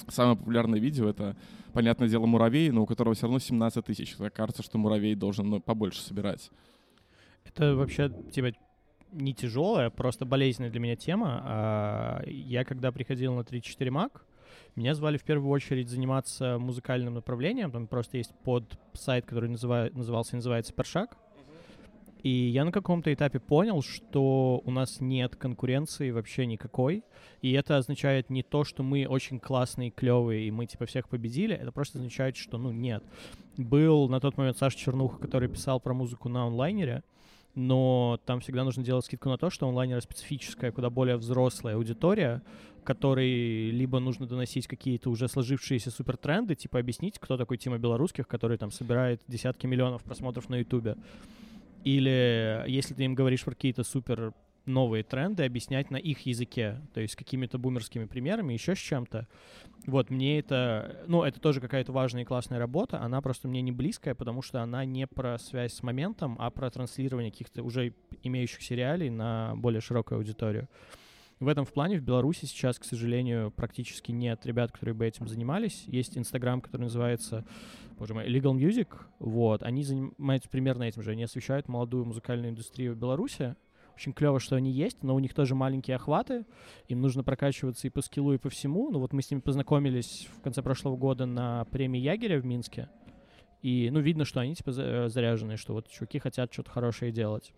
[SPEAKER 2] самое популярное видео — это, понятное дело, муравей, но у которого все равно 17 тысяч. Кажется, что муравей должен ну, побольше собирать.
[SPEAKER 3] Это вообще, типа, не тяжелая, просто болезненная для меня тема. А Я когда приходил на 34 Мак, меня звали в первую очередь заниматься музыкальным направлением. Там просто есть под сайт, который называ- назывался называется Першак. И я на каком-то этапе понял, что у нас нет конкуренции вообще никакой. И это означает не то, что мы очень классные, клевые, и мы типа всех победили. Это просто означает, что ну нет. Был на тот момент Саша Чернуха, который писал про музыку на онлайнере но там всегда нужно делать скидку на то, что онлайнер специфическая, куда более взрослая аудитория, которой либо нужно доносить какие-то уже сложившиеся супертренды, типа объяснить, кто такой Тима Белорусских, который там собирает десятки миллионов просмотров на Ютубе. Или если ты им говоришь про какие-то супер новые тренды, объяснять на их языке, то есть какими-то бумерскими примерами, еще с чем-то. Вот, мне это, ну, это тоже какая-то важная и классная работа, она просто мне не близкая, потому что она не про связь с моментом, а про транслирование каких-то уже имеющихся реалий на более широкую аудиторию. В этом в плане в Беларуси сейчас, к сожалению, практически нет ребят, которые бы этим занимались. Есть Инстаграм, который называется, боже мой, Legal Music. Вот, они занимаются примерно этим же. Они освещают молодую музыкальную индустрию Беларуси. Очень клево, что они есть, но у них тоже маленькие охваты. Им нужно прокачиваться и по скиллу, и по всему. Ну вот мы с ними познакомились в конце прошлого года на премии Ягеря в Минске. И, ну, видно, что они, типа, за- заряженные, что вот чуваки хотят что-то хорошее делать.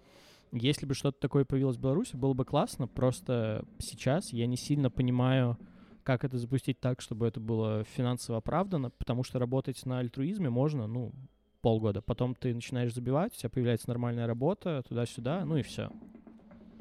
[SPEAKER 3] Если бы что-то такое появилось в Беларуси, было бы классно. Просто сейчас я не сильно понимаю, как это запустить так, чтобы это было финансово оправдано, потому что работать на альтруизме можно, ну, полгода. Потом ты начинаешь забивать, у тебя появляется нормальная работа, туда-сюда, ну и все.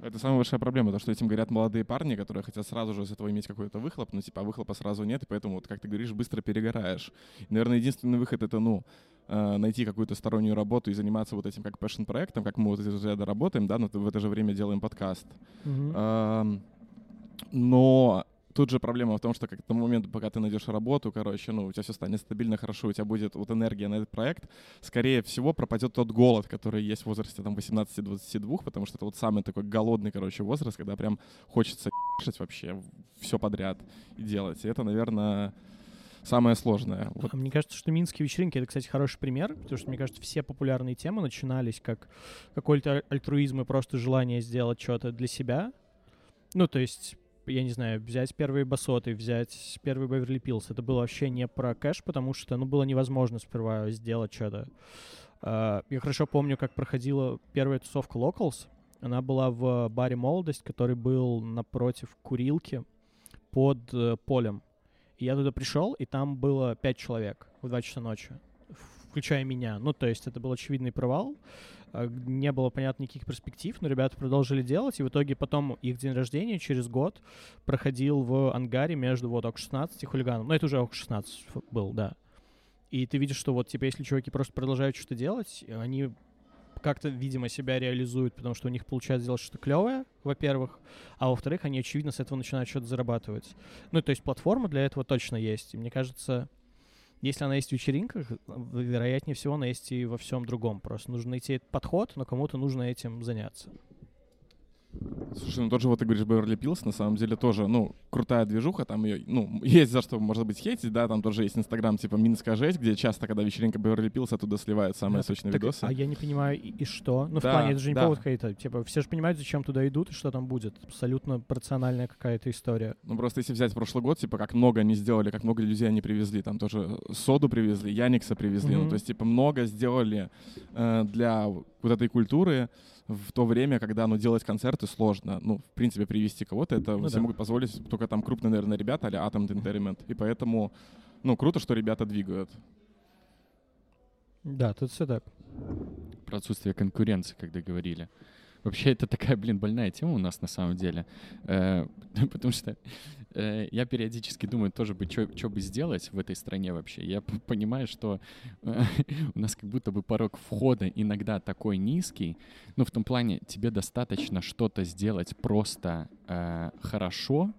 [SPEAKER 2] Это самая большая проблема, то, что этим говорят молодые парни, которые хотят сразу же из этого иметь какой-то выхлоп, но типа а выхлопа сразу нет, и поэтому, вот, как ты говоришь, быстро перегораешь. И, наверное, единственный выход — это, ну, э, найти какую-то стороннюю работу и заниматься вот этим как пэшн-проектом, как мы вот из ряда работаем, да, но в это же время делаем подкаст. Ам, Но тут же проблема в том, что как к тому моменту, пока ты найдешь работу, короче, ну, у тебя все станет стабильно, хорошо, у тебя будет вот энергия на этот проект, скорее всего, пропадет тот голод, который есть в возрасте там 18-22, потому что это вот самый такой голодный, короче, возраст, когда прям хочется вообще все подряд и делать. И это, наверное, самое сложное. Вот
[SPEAKER 3] А Мне кажется, что минские вечеринки — это, кстати, хороший пример, потому что, мне кажется, все популярные темы начинались как какой-то альтруизм и просто желание сделать что-то для себя. Ну, то есть, я не знаю, взять первые басоты, взять первый Беверли Пилс. Это было вообще не про кэш, потому что, ну, было невозможно сперва сделать что-то. А, Я хорошо помню, как проходила первая тусовка Locals. Она была в баре «Молодость», который был напротив курилки под э, полем. И я туда пришел, и там было пять человек в 2 часа ночи, включая меня. Ну, то есть это был очевидный провал. А, Не было, понятно, никаких перспектив, но ребята продолжили делать, и в итоге потом их день рождения через год проходил в ангаре между вот ОК-16 и хулиганом. Ну, это уже ОК-16 был, да. И ты видишь, что вот, типа, если чуваки просто продолжают что-то делать, они как-то, видимо, себя реализуют, потому что у них получается сделать что-то клевое, во-первых, а во-вторых, они, очевидно, с этого начинают что-то зарабатывать. Ну, то есть платформа для этого точно есть. И мне кажется, если она есть в вечеринках, вероятнее всего она есть и во всем другом. Просто нужно найти этот подход, но кому-то нужно этим заняться.
[SPEAKER 2] Слушай, ну тот же вот ты говоришь Беверли Пилс, на самом деле тоже, ну, крутая движуха, там ее, ну, есть за что, может быть, хейтить, да, там тоже есть Инстаграм типа Минская жесть, где часто, когда вечеринка Беверли Пилс, оттуда сливают самые
[SPEAKER 3] Да,
[SPEAKER 2] сочные
[SPEAKER 3] так,
[SPEAKER 2] видосы.
[SPEAKER 3] А я не понимаю, и, и что? Ну, в
[SPEAKER 2] Да,
[SPEAKER 3] плане, это же не
[SPEAKER 2] да.
[SPEAKER 3] повод хейта. Типа, все же понимают, зачем туда идут и что там будет. Абсолютно рациональная какая-то история.
[SPEAKER 2] Ну, просто если взять прошлый год, типа, как много они сделали, как много людей они привезли, там тоже соду привезли, Яникса привезли, ну,
[SPEAKER 3] Мгм.
[SPEAKER 2] то есть, типа, много сделали э, для вот этой культуры в то время, когда, ну, делать концерты сложно. Ну, в принципе, привести кого-то, это
[SPEAKER 3] Ну
[SPEAKER 2] себе
[SPEAKER 3] да.
[SPEAKER 2] могут позволить только там крупные, наверное, ребята, а Atom Entertainment. И поэтому, ну, круто, что ребята двигают.
[SPEAKER 3] Да, тут все так.
[SPEAKER 1] Про отсутствие конкуренции, когда говорили. Вообще, это такая, блин, больная тема у нас на самом деле. Э, Потому что э, я периодически думаю тоже что бы сделать в этой стране вообще. Я понимаю, что э, у нас как будто бы порог входа иногда такой низкий. Ну, в том плане, тебе достаточно что-то сделать просто э, хорошо,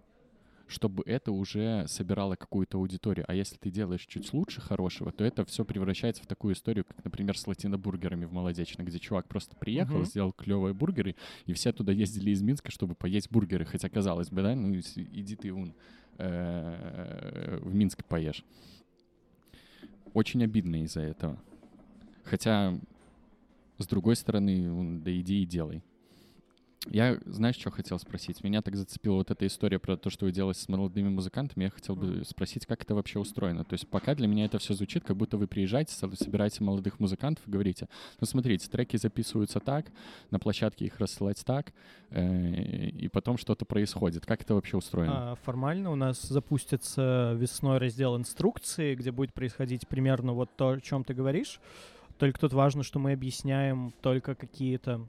[SPEAKER 1] чтобы это уже собирало какую-то аудиторию. А если ты делаешь чуть лучше хорошего, то это все превращается в такую историю, как, например, с латинобургерами в Молодечно, где чувак просто приехал,
[SPEAKER 3] Мгм.
[SPEAKER 1] сделал клевые бургеры, и все туда ездили из Минска, чтобы поесть бургеры. Хотя, казалось бы, да, ну иди ты вон э, в Минск поешь. Очень обидно из-за этого. Хотя, с другой стороны, да иди и делай. Я, знаешь, что хотел спросить? Меня так зацепила вот эта история про то, что вы делаете с молодыми музыкантами. Я хотел бы спросить, как это вообще устроено. То есть пока для меня это все звучит, как будто вы приезжаете, со- собираете молодых музыкантов и говорите, ну смотрите, треки записываются так, на площадке их рассылать так, э, и потом что-то происходит. Как это вообще устроено?
[SPEAKER 3] А, формально у нас запустится весной раздел инструкции, где будет происходить примерно вот то, о чем ты говоришь. Только тут важно, что мы объясняем только какие-то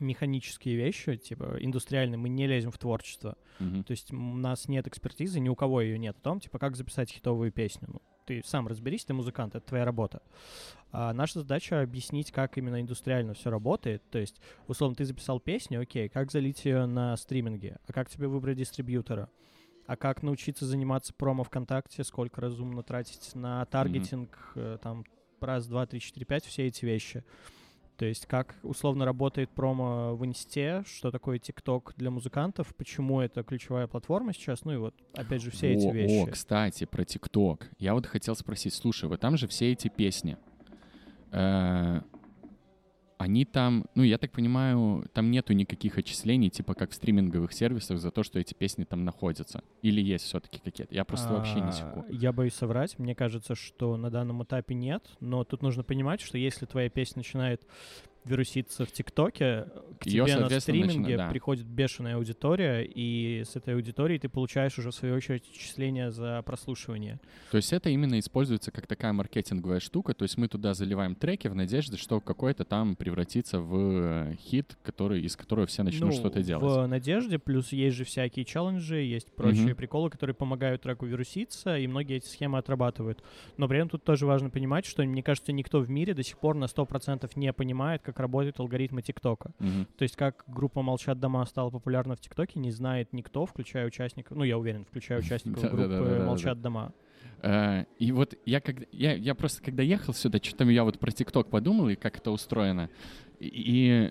[SPEAKER 3] механические вещи, типа индустриальные, мы не лезем в творчество.
[SPEAKER 1] Мгм.
[SPEAKER 3] То есть у нас нет экспертизы, ни у кого ее нет о том, типа, как записать хитовую песню. Ну, ты сам разберись, ты музыкант, это твоя работа. А наша задача объяснить, как именно индустриально все работает. То есть, условно, ты записал песню, окей, как залить ее на стриминге, а как тебе выбрать дистрибьютора, а как научиться заниматься промо ВКонтакте, сколько разумно тратить на таргетинг, э, там, раз, два, три, четыре, пять, все эти вещи. То есть как условно работает промо в Инсте, что такое ТикТок для музыкантов, почему это ключевая платформа сейчас, ну и вот, опять же, все эти
[SPEAKER 1] О,
[SPEAKER 3] вещи.
[SPEAKER 1] О, кстати, про ТикТок. Я вот хотел спросить, слушай, вот там же все эти песни. э, они там, ну, я так понимаю, там нету никаких отчислений, типа как в стриминговых сервисах, за то, что эти песни там находятся. Или есть все-таки какие-то? Я просто вообще не
[SPEAKER 3] А,
[SPEAKER 1] секу.
[SPEAKER 3] Я боюсь соврать. Мне кажется, что на данном этапе нет. Но тут нужно понимать, что если твоя песня начинает вируситься в ТикТоке, к
[SPEAKER 1] Её,
[SPEAKER 3] тебе на стриминге
[SPEAKER 1] да.
[SPEAKER 3] приходит бешеная аудитория, и с этой аудиторией ты получаешь уже, в свою очередь, отчисления за прослушивание.
[SPEAKER 1] То есть это именно используется как такая маркетинговая штука. То есть мы туда заливаем треки в надежде, что какой-то там превратится в э, хит, который, из которого все начнут
[SPEAKER 3] Ну,
[SPEAKER 1] что-то делать.
[SPEAKER 3] В надежде, плюс есть же всякие челленджи, есть прочие
[SPEAKER 1] Мгм.
[SPEAKER 3] приколы, которые помогают треку вируситься, и многие эти схемы отрабатывают. Но при этом тут тоже важно понимать, что, мне кажется, никто в мире до сих пор на 100% не понимает, как работают алгоритмы ТикТока.
[SPEAKER 1] Мгм.
[SPEAKER 3] То есть как группа «Молчат дома» стала популярна в ТикТоке, не знает никто, включая участников, ну, я уверен, включая участников группы. «Молчат дома».
[SPEAKER 1] Э, И вот я, когда, я, я просто когда ехал сюда, что-то я вот про ТикТок подумал и как это устроено. И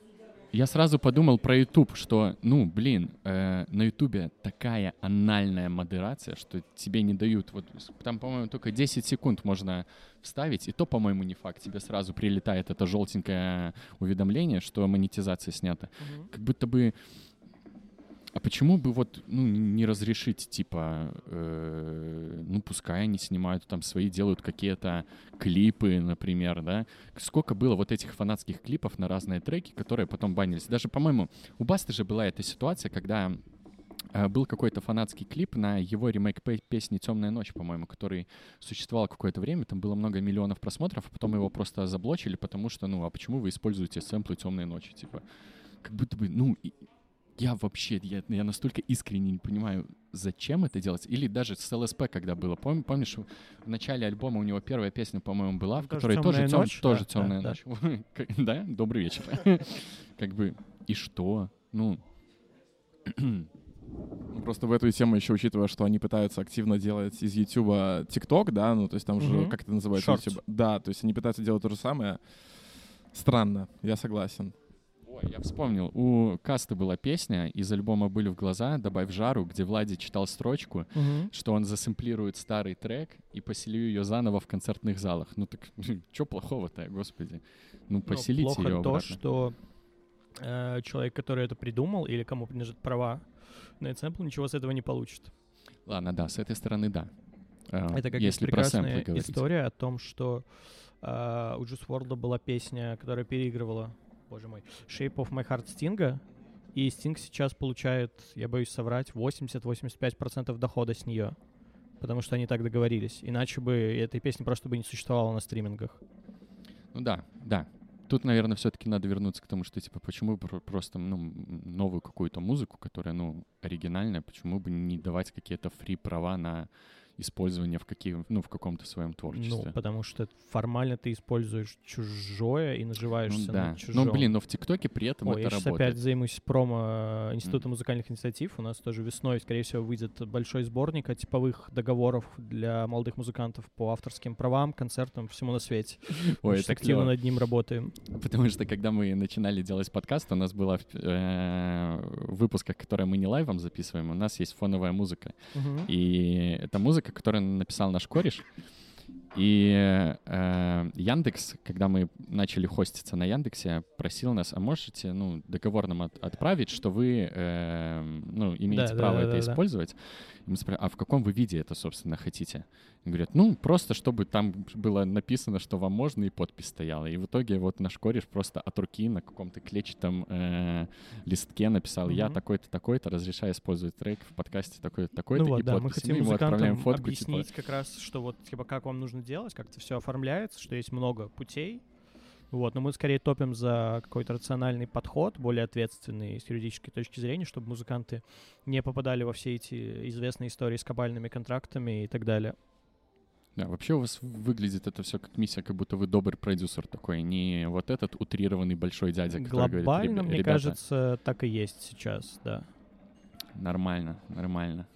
[SPEAKER 1] я сразу подумал про YouTube, что, ну, блин, э, на YouTube такая анальная модерация, что тебе не дают. Вот там, по-моему, только 10 секунд можно вставить, и то, по-моему, не факт. Тебе сразу прилетает это желтенькое уведомление, что монетизация снята. Как будто бы а почему бы вот ну, не разрешить, типа, э, ну, пускай они снимают там свои, делают какие-то клипы, например, да? Сколько было вот этих фанатских клипов на разные треки, которые потом банились. Даже, по-моему, у Басты же была эта ситуация, когда э, был какой-то фанатский клип на его ремейк пе- песни «Темная ночь», по-моему, который существовал какое-то время, там было много миллионов просмотров, а потом его просто заблочили, потому что, ну, а почему вы используете сэмплы «Темной ночи», типа? Как будто бы, ну, я вообще, я, я настолько искренне не понимаю, зачем это делать. Или даже с ЛСП, когда было. Пом, помнишь, в начале альбома у него первая песня, по-моему, была, в которой тоже, тем,
[SPEAKER 3] ночь,
[SPEAKER 1] тоже
[SPEAKER 3] да,
[SPEAKER 1] темная
[SPEAKER 3] да,
[SPEAKER 1] ночь. Да. Добрый вечер. Как бы, и что? Ну,
[SPEAKER 2] Просто в эту тему еще учитывая, что они пытаются активно делать из YouTube TikTok, да, ну то есть там же,
[SPEAKER 3] Мгм.
[SPEAKER 2] как это называется. YouTube? Да, то есть они пытаются делать то же самое. Странно, я согласен.
[SPEAKER 1] Ой, я вспомнил, у Касты была песня из альбома «Были в глаза», «Добавь жару», где Влади читал строчку,
[SPEAKER 3] Мгм.
[SPEAKER 1] что он засэмплирует старый трек и поселю ее заново в концертных залах. Ну так, что плохого-то, господи? Ну,
[SPEAKER 3] Ну,
[SPEAKER 1] поселите
[SPEAKER 3] плохо
[SPEAKER 1] ее
[SPEAKER 3] то,
[SPEAKER 1] обратно.
[SPEAKER 3] что э, человек, который это придумал, или кому принадлежат права на этот сэмпл, ничего с этого не получит.
[SPEAKER 1] Ладно, да, с этой стороны да. А,
[SPEAKER 3] Это как
[SPEAKER 1] если
[SPEAKER 3] прекрасная история о том, что э, у Juice WRLD была песня, которая переигрывала, боже мой, Shape of My Heart Sting, и Sting сейчас получает, я боюсь соврать, 80-85% дохода с нее. Потому что они так договорились. Иначе бы этой песни просто бы не существовало на стримингах.
[SPEAKER 1] Ну да, да. Тут, наверное, все-таки надо вернуться к тому, что, типа, почему бы про- просто, ну, новую какую-то музыку, которая, ну, оригинальная, почему бы не давать какие-то фри-права на использование в, каких, ну, в каком-то своем творчестве?
[SPEAKER 3] Ну, потому что формально ты используешь чужое и
[SPEAKER 1] Ну
[SPEAKER 3] наживаешься
[SPEAKER 1] да.
[SPEAKER 3] на чужом.
[SPEAKER 1] Ну, блин, но в ТикТоке при этом
[SPEAKER 3] Ой, я
[SPEAKER 1] это
[SPEAKER 3] сейчас
[SPEAKER 1] работает.
[SPEAKER 3] опять займусь промо э, Института музыкальных инициатив. У нас тоже весной, скорее всего, выйдет большой сборник о типовых договоров для молодых музыкантов по авторским правам, концертам, всему на свете.
[SPEAKER 1] Ой, это
[SPEAKER 3] активно над ним работаем.
[SPEAKER 1] Потому что когда мы начинали делать подкаст, у нас было э, в выпусках, которые мы не лайвом записываем, у нас есть фоновая музыка. И это музыка, которую написал наш кореш. И э, Яндекс, когда мы начали хоститься на Яндексе, просил нас, а можете, ну, договор нам от- отправить, что вы, э, ну, имеете
[SPEAKER 3] Да, да,
[SPEAKER 1] право
[SPEAKER 3] да,
[SPEAKER 1] это
[SPEAKER 3] да, да.
[SPEAKER 1] использовать. И мы спрашиваем, а в каком вы виде это, собственно, хотите? И говорят, ну, просто чтобы там было написано, что вам можно, и подпись стояла. И в итоге вот наш кореш просто от руки на каком-то клетчатом э, листке написал, я такой-то, такой-то, разрешаю использовать трек в подкасте такой-то, такой-то,
[SPEAKER 3] Ну вот,
[SPEAKER 1] и
[SPEAKER 3] да, мы хотим
[SPEAKER 1] ему отправляем фотку, типа,
[SPEAKER 3] объяснить как раз, что вот, типа, как вам нужно делать, как это все оформляется, что есть много путей. Вот, но мы скорее топим за какой-то рациональный подход, более ответственный с юридической точки зрения, чтобы музыканты не попадали во все эти известные истории с кабальными контрактами и так далее.
[SPEAKER 1] Да, вообще у вас выглядит это все как миссия, как будто вы добрый продюсер такой, не вот этот утрированный большой дядя, который говорит,
[SPEAKER 3] Глобально,
[SPEAKER 1] «Ребя-
[SPEAKER 3] мне
[SPEAKER 1] ребята,
[SPEAKER 3] кажется, так и есть сейчас, да.
[SPEAKER 1] нормально, нормально.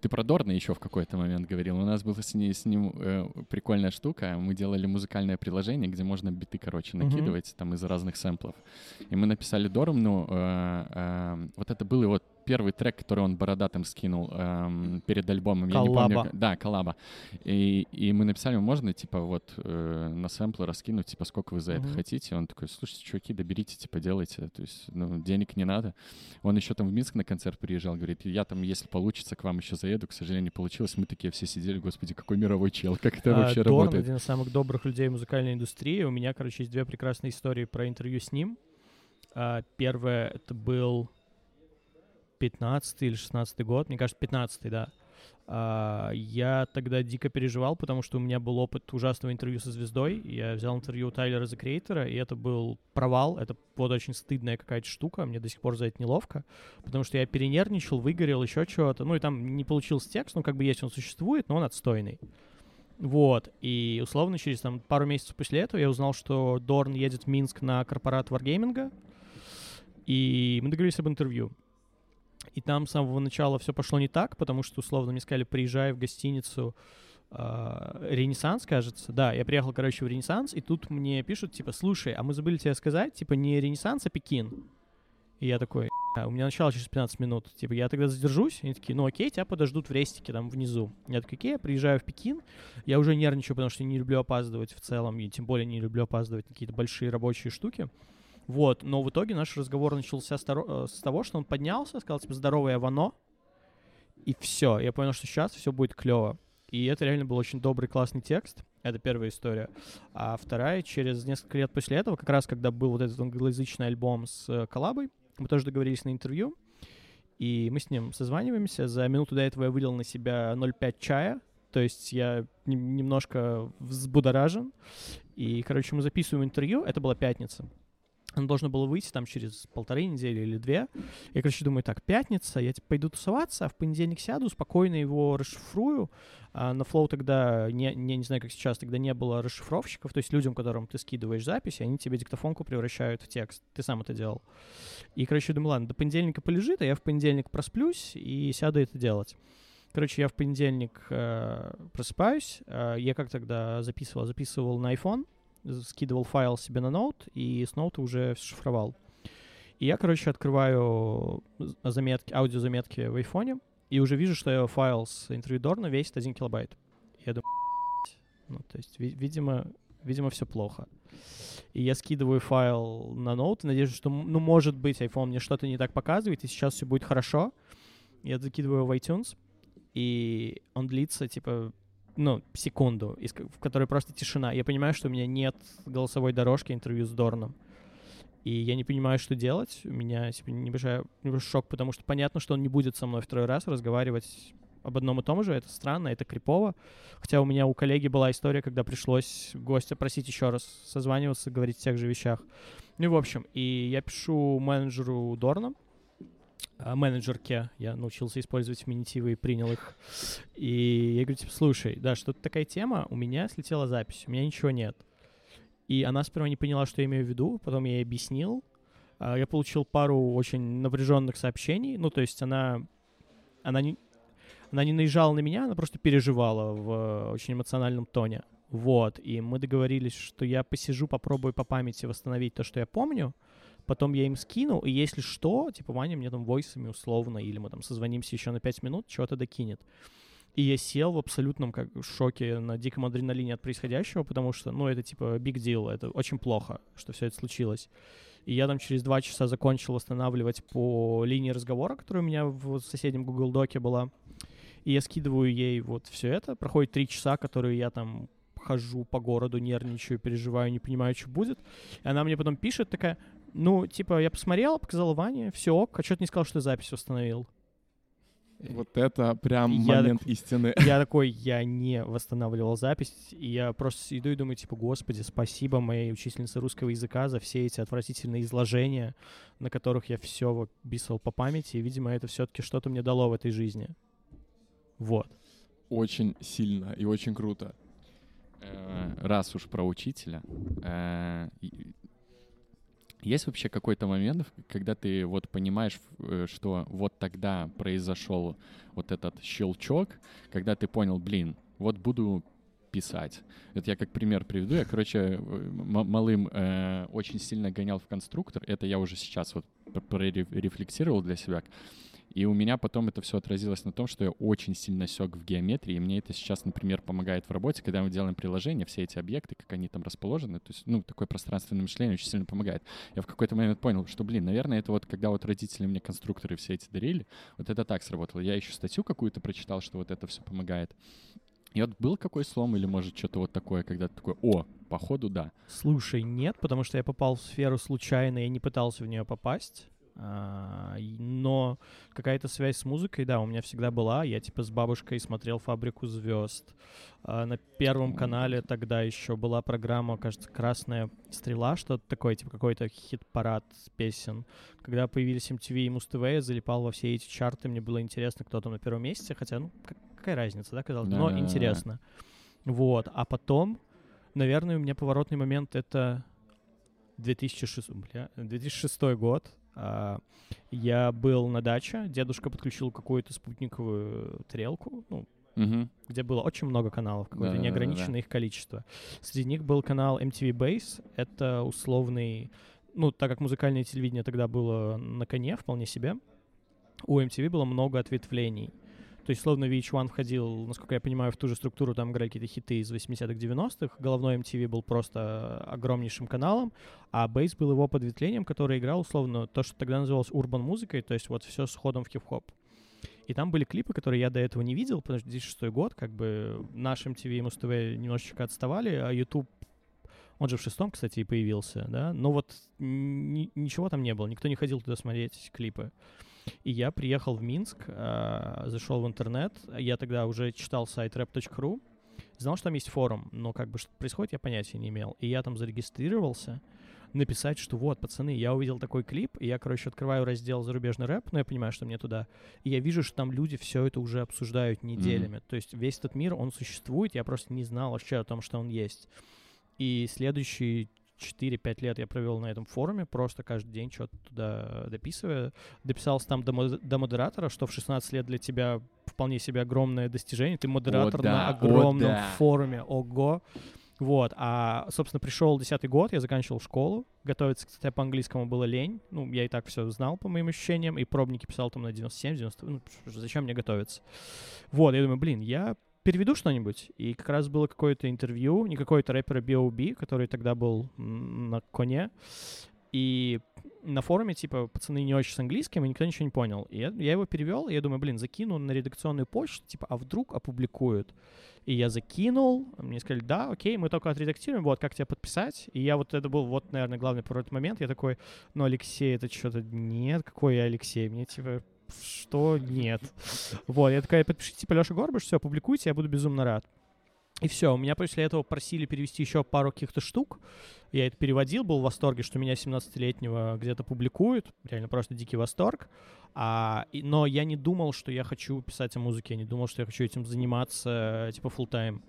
[SPEAKER 1] Ты про Дорна еще в какой-то момент говорил. У нас была с, ней- с ним э, прикольная штука. Мы делали музыкальное приложение, где можно биты, короче, накидывать там из разных сэмплов. И мы написали Дормну. э, э, вот это был его первый трек, который он бородатым скинул эм, перед альбомом. Я не помню.
[SPEAKER 3] Коллаба.
[SPEAKER 1] Да, коллаба. И, и мы написали, можно, типа, вот э, на сэмплы раскинуть, типа, сколько вы за это
[SPEAKER 3] Мгм.
[SPEAKER 1] хотите. Он такой, слушайте, чуваки, доберите, типа, делайте. То есть, ну, денег не надо. Он еще там в Минск на концерт приезжал, говорит, я там, если получится, к вам еще заеду. К сожалению, не получилось. Мы такие все сидели, господи, какой мировой чел, как это
[SPEAKER 3] А,
[SPEAKER 1] вообще
[SPEAKER 3] Дорн
[SPEAKER 1] работает?
[SPEAKER 3] один из самых добрых людей в музыкальной индустрии. У меня, короче, есть две прекрасные истории про интервью с ним. А, Первое, это был 15 или 16 год, мне кажется, 15 да. А, Я тогда дико переживал, потому что у меня был опыт ужасного интервью со звездой. Я взял интервью у Тайлера за Креатора, и это был провал. Это вот очень стыдная какая-то штука. Мне до сих пор за это неловко, потому что я перенервничал, выгорел, еще чего-то. Ну и там не получился текст, ну как бы есть он существует, но он отстойный. Вот, и условно через там пару месяцев после этого я узнал, что Дорн едет в Минск на корпорат Wargaming, и мы договорились об интервью. И там с самого начала все пошло не так, потому что, условно, мне сказали, приезжай в гостиницу а, Ренессанс, кажется. Да, я приехал, короче, в Ренессанс, и тут мне пишут, типа, слушай, а мы забыли тебе сказать, типа, не Ренессанс, а Пекин. И я такой, «А, у меня начало через 15 минут. Типа, я тогда задержусь? Они такие, ну окей, тебя подождут в рестике там внизу. Я такой, окей, я приезжаю в Пекин. Я уже нервничаю, потому что не люблю опаздывать в целом, и тем более не люблю опаздывать на какие-то большие рабочие штуки. Вот, но в итоге наш разговор начался э, с того, что он поднялся, сказал, типа, здорово, я Вано. И все, я понял, что сейчас все будет клево. И это реально был очень добрый, классный текст. Это первая история. А вторая, через несколько лет после этого, как раз когда был вот этот англоязычный альбом с э, коллабой, мы тоже договорились на интервью, и мы с ним созваниваемся. За минуту до этого я вылил на себя 0,5 чая, то есть я нем- немножко взбудоражен. И, короче, мы записываем интервью, это была пятница. Оно должно было выйти там через полторы недели или две. Я, короче, думаю, так, пятница, я типа пойду тусоваться, а в понедельник сяду, спокойно его расшифрую. А на Flow тогда, не, не, не знаю, как сейчас, тогда не было расшифровщиков, то есть людям, которым ты скидываешь запись, они тебе диктофонку превращают в текст. Ты сам это делал. И, короче, думаю, ладно, до понедельника полежит, а я в понедельник просплюсь и сяду это делать. Короче, я в понедельник э, просыпаюсь. Э, я как тогда записывал? Записывал на iPhone, скидывал файл себе на ноут и с ноута уже шифровал. И я, короче, открываю заметки, аудиозаметки в айфоне и уже вижу, что файл с интервью Дорна весит 1 килобайт. Я думаю, ну, то есть, ви- видимо, видимо, все плохо. И я скидываю файл на ноут, надеюсь, что, ну, может быть, iPhone мне что-то не так показывает, и сейчас все будет хорошо. Я закидываю в iTunes, и он длится, типа, ну, секунду, из, в которой просто тишина. Я понимаю, что у меня нет голосовой дорожки интервью с Дорном. И я не понимаю, что делать. У меня типа, небольшой, небольшой шок, потому что понятно, что он не будет со мной второй раз разговаривать об одном и том же. Это странно, это крипово. Хотя у меня у коллеги была история, когда пришлось гостя просить еще раз созваниваться, говорить о тех же вещах. Ну и в общем, и я пишу менеджеру Дорна, а, менеджерке. Я научился использовать феминитивы и принял их. И я говорю, типа, слушай, да, что-то такая тема, у меня слетела запись, у меня ничего нет. И она сперва не поняла, что я имею в виду, потом я ей объяснил. А, я получил пару очень напряженных сообщений. Ну, то есть она, она, не, она не наезжала на меня, она просто переживала в очень эмоциональном тоне. Вот, и мы договорились, что я посижу, попробую по памяти восстановить то, что я помню, потом я им скину, и если что, типа Ваня мне там войсами условно, или мы там созвонимся еще на 5 минут, чего-то докинет. И я сел в абсолютном как шоке на диком адреналине от происходящего, потому что, ну, это типа big deal, это очень плохо, что все это случилось. И я там через два часа закончил восстанавливать по линии разговора, которая у меня в соседнем Google Доке была. И я скидываю ей вот все это. Проходит три часа, которые я там хожу по городу, нервничаю, переживаю, не понимаю, что будет. И она мне потом пишет такая, ну, типа, я посмотрела, показала Ване, все ок, а что ты не сказал, что ты запись восстановил?
[SPEAKER 2] Вот это прям
[SPEAKER 3] Я
[SPEAKER 2] момент
[SPEAKER 3] так-
[SPEAKER 2] истины.
[SPEAKER 3] Я такой, я не восстанавливал запись, и я просто иду и думаю, типа, господи, спасибо моей учительнице русского языка за все эти отвратительные изложения, на которых я все выписывал по памяти, и, видимо, это все-таки что-то мне дало в этой жизни. Вот.
[SPEAKER 2] Очень сильно и очень круто.
[SPEAKER 1] Э, Раз уж про учителя, э, есть вообще какой-то момент, когда ты вот понимаешь, э, что вот тогда произошел вот этот щелчок, когда ты понял, блин, вот буду писать. Это я как пример приведу. Я, короче, малым э, очень сильно гонял в конструктор. Это я уже сейчас вот прорефлексировал для себя. И у меня потом это все отразилось на том, что я очень сильно сёк в геометрии, и мне это сейчас, например, помогает в работе, когда мы делаем приложение, все эти объекты, как они там расположены, то есть, ну, такое пространственное мышление очень сильно помогает. Я в какой-то момент понял, что, блин, наверное, это вот когда вот родители мне конструкторы все эти дарили, вот это так сработало. Я еще статью какую-то прочитал, что вот это все помогает. И вот был какой слом или, может, что-то вот такое, когда ты такой, о, походу, да.
[SPEAKER 3] Слушай, нет, потому что я попал в сферу случайно, я не пытался в нее попасть. А, но какая-то связь с музыкой, да, у меня всегда была. Я типа с бабушкой смотрел «Фабрику звезд». А, на Первом канале тогда еще была программа, кажется, «Красная стрела», что-то такое, типа какой-то хит-парад песен. Когда появились MTV и Муз-ТВ, я залипал во все эти чарты, мне было интересно, кто там на первом месте, хотя, ну, как- какая разница, да, казалось но интересно. Вот, а потом, наверное, у меня поворотный момент — это 2006, бля, 2006 год. А, Я был на даче, дедушка подключил какую-то спутниковую трелку, ну,
[SPEAKER 1] Мгм.
[SPEAKER 3] где было очень много каналов, какое-то
[SPEAKER 1] Да-да-да-да-да.
[SPEAKER 3] неограниченное их количество. Среди них был канал MTV Base, это условный, ну, так как музыкальное телевидение тогда было на коне вполне себе, у MTV было много ответвлений. То есть, словно VH1 входил, насколько я понимаю, в ту же структуру, там играли какие-то хиты из 80-х, 90-х. Головной MTV был просто огромнейшим каналом, а Бейс был его подветвлением, который играл, условно, то, что тогда называлось урбан музыкой, то есть вот все с ходом в хип-хоп. И там были клипы, которые я до этого не видел, потому что 2006 год, как бы наш MTV и Муз-ТВ немножечко отставали, а YouTube, он же в шестом, кстати, и появился, да, но вот ни- ничего там не было, никто не ходил туда смотреть клипы. И я приехал в Минск, а, зашел в интернет, я тогда уже читал сайт rap.ru, знал, что там есть форум, но как бы что происходит, я понятия не имел. И я там зарегистрировался, написать, что вот, пацаны, я увидел такой клип, и я, короче, открываю раздел зарубежный рэп, но я понимаю, что мне туда, и я вижу, что там люди все это уже обсуждают неделями. Mm-hmm. То есть весь этот мир, он существует, я просто не знал вообще о том, что он есть. И следующие 4-5 лет я провел на этом форуме, просто каждый день что-то туда дописывая. Дописался там до, до модератора, что в 16 лет для тебя вполне себе огромное достижение. Ты модератор
[SPEAKER 1] О, да,
[SPEAKER 3] на огромном
[SPEAKER 1] о, да.
[SPEAKER 3] форуме. Ого! Вот, а, собственно, пришел десятый год, я заканчивал школу, готовиться, кстати, по английскому было лень, ну, я и так все знал, по моим ощущениям, и пробники писал там на 97, 90, ну, зачем мне готовиться? Вот, я думаю, блин, я переведу что-нибудь. И как раз было какое-то интервью, не какой-то рэпера B.O.B., который тогда был на коне. И на форуме, типа, пацаны не очень с английским, и никто ничего не понял. И я, я его перевел, и я думаю, блин, закину на редакционную почту, типа, а вдруг опубликуют? И я закинул, мне сказали, да, окей, мы только отредактируем, вот, как тебя подписать? И я вот, это был, вот, наверное, главный поворот момент, я такой, ну, Алексей, это что-то, нет, какой я Алексей? Мне, типа, что нет. Вот, я такая, подпишите, типа, Леша Горбаш, все, публикуйте, я буду безумно рад. И все, у меня после этого просили перевести еще пару каких-то штук. Я это переводил, был в восторге, что меня 17-летнего где-то публикуют. Реально просто дикий восторг. А, и, но я не думал, что я хочу писать о музыке, я не думал, что я хочу этим заниматься, типа, full time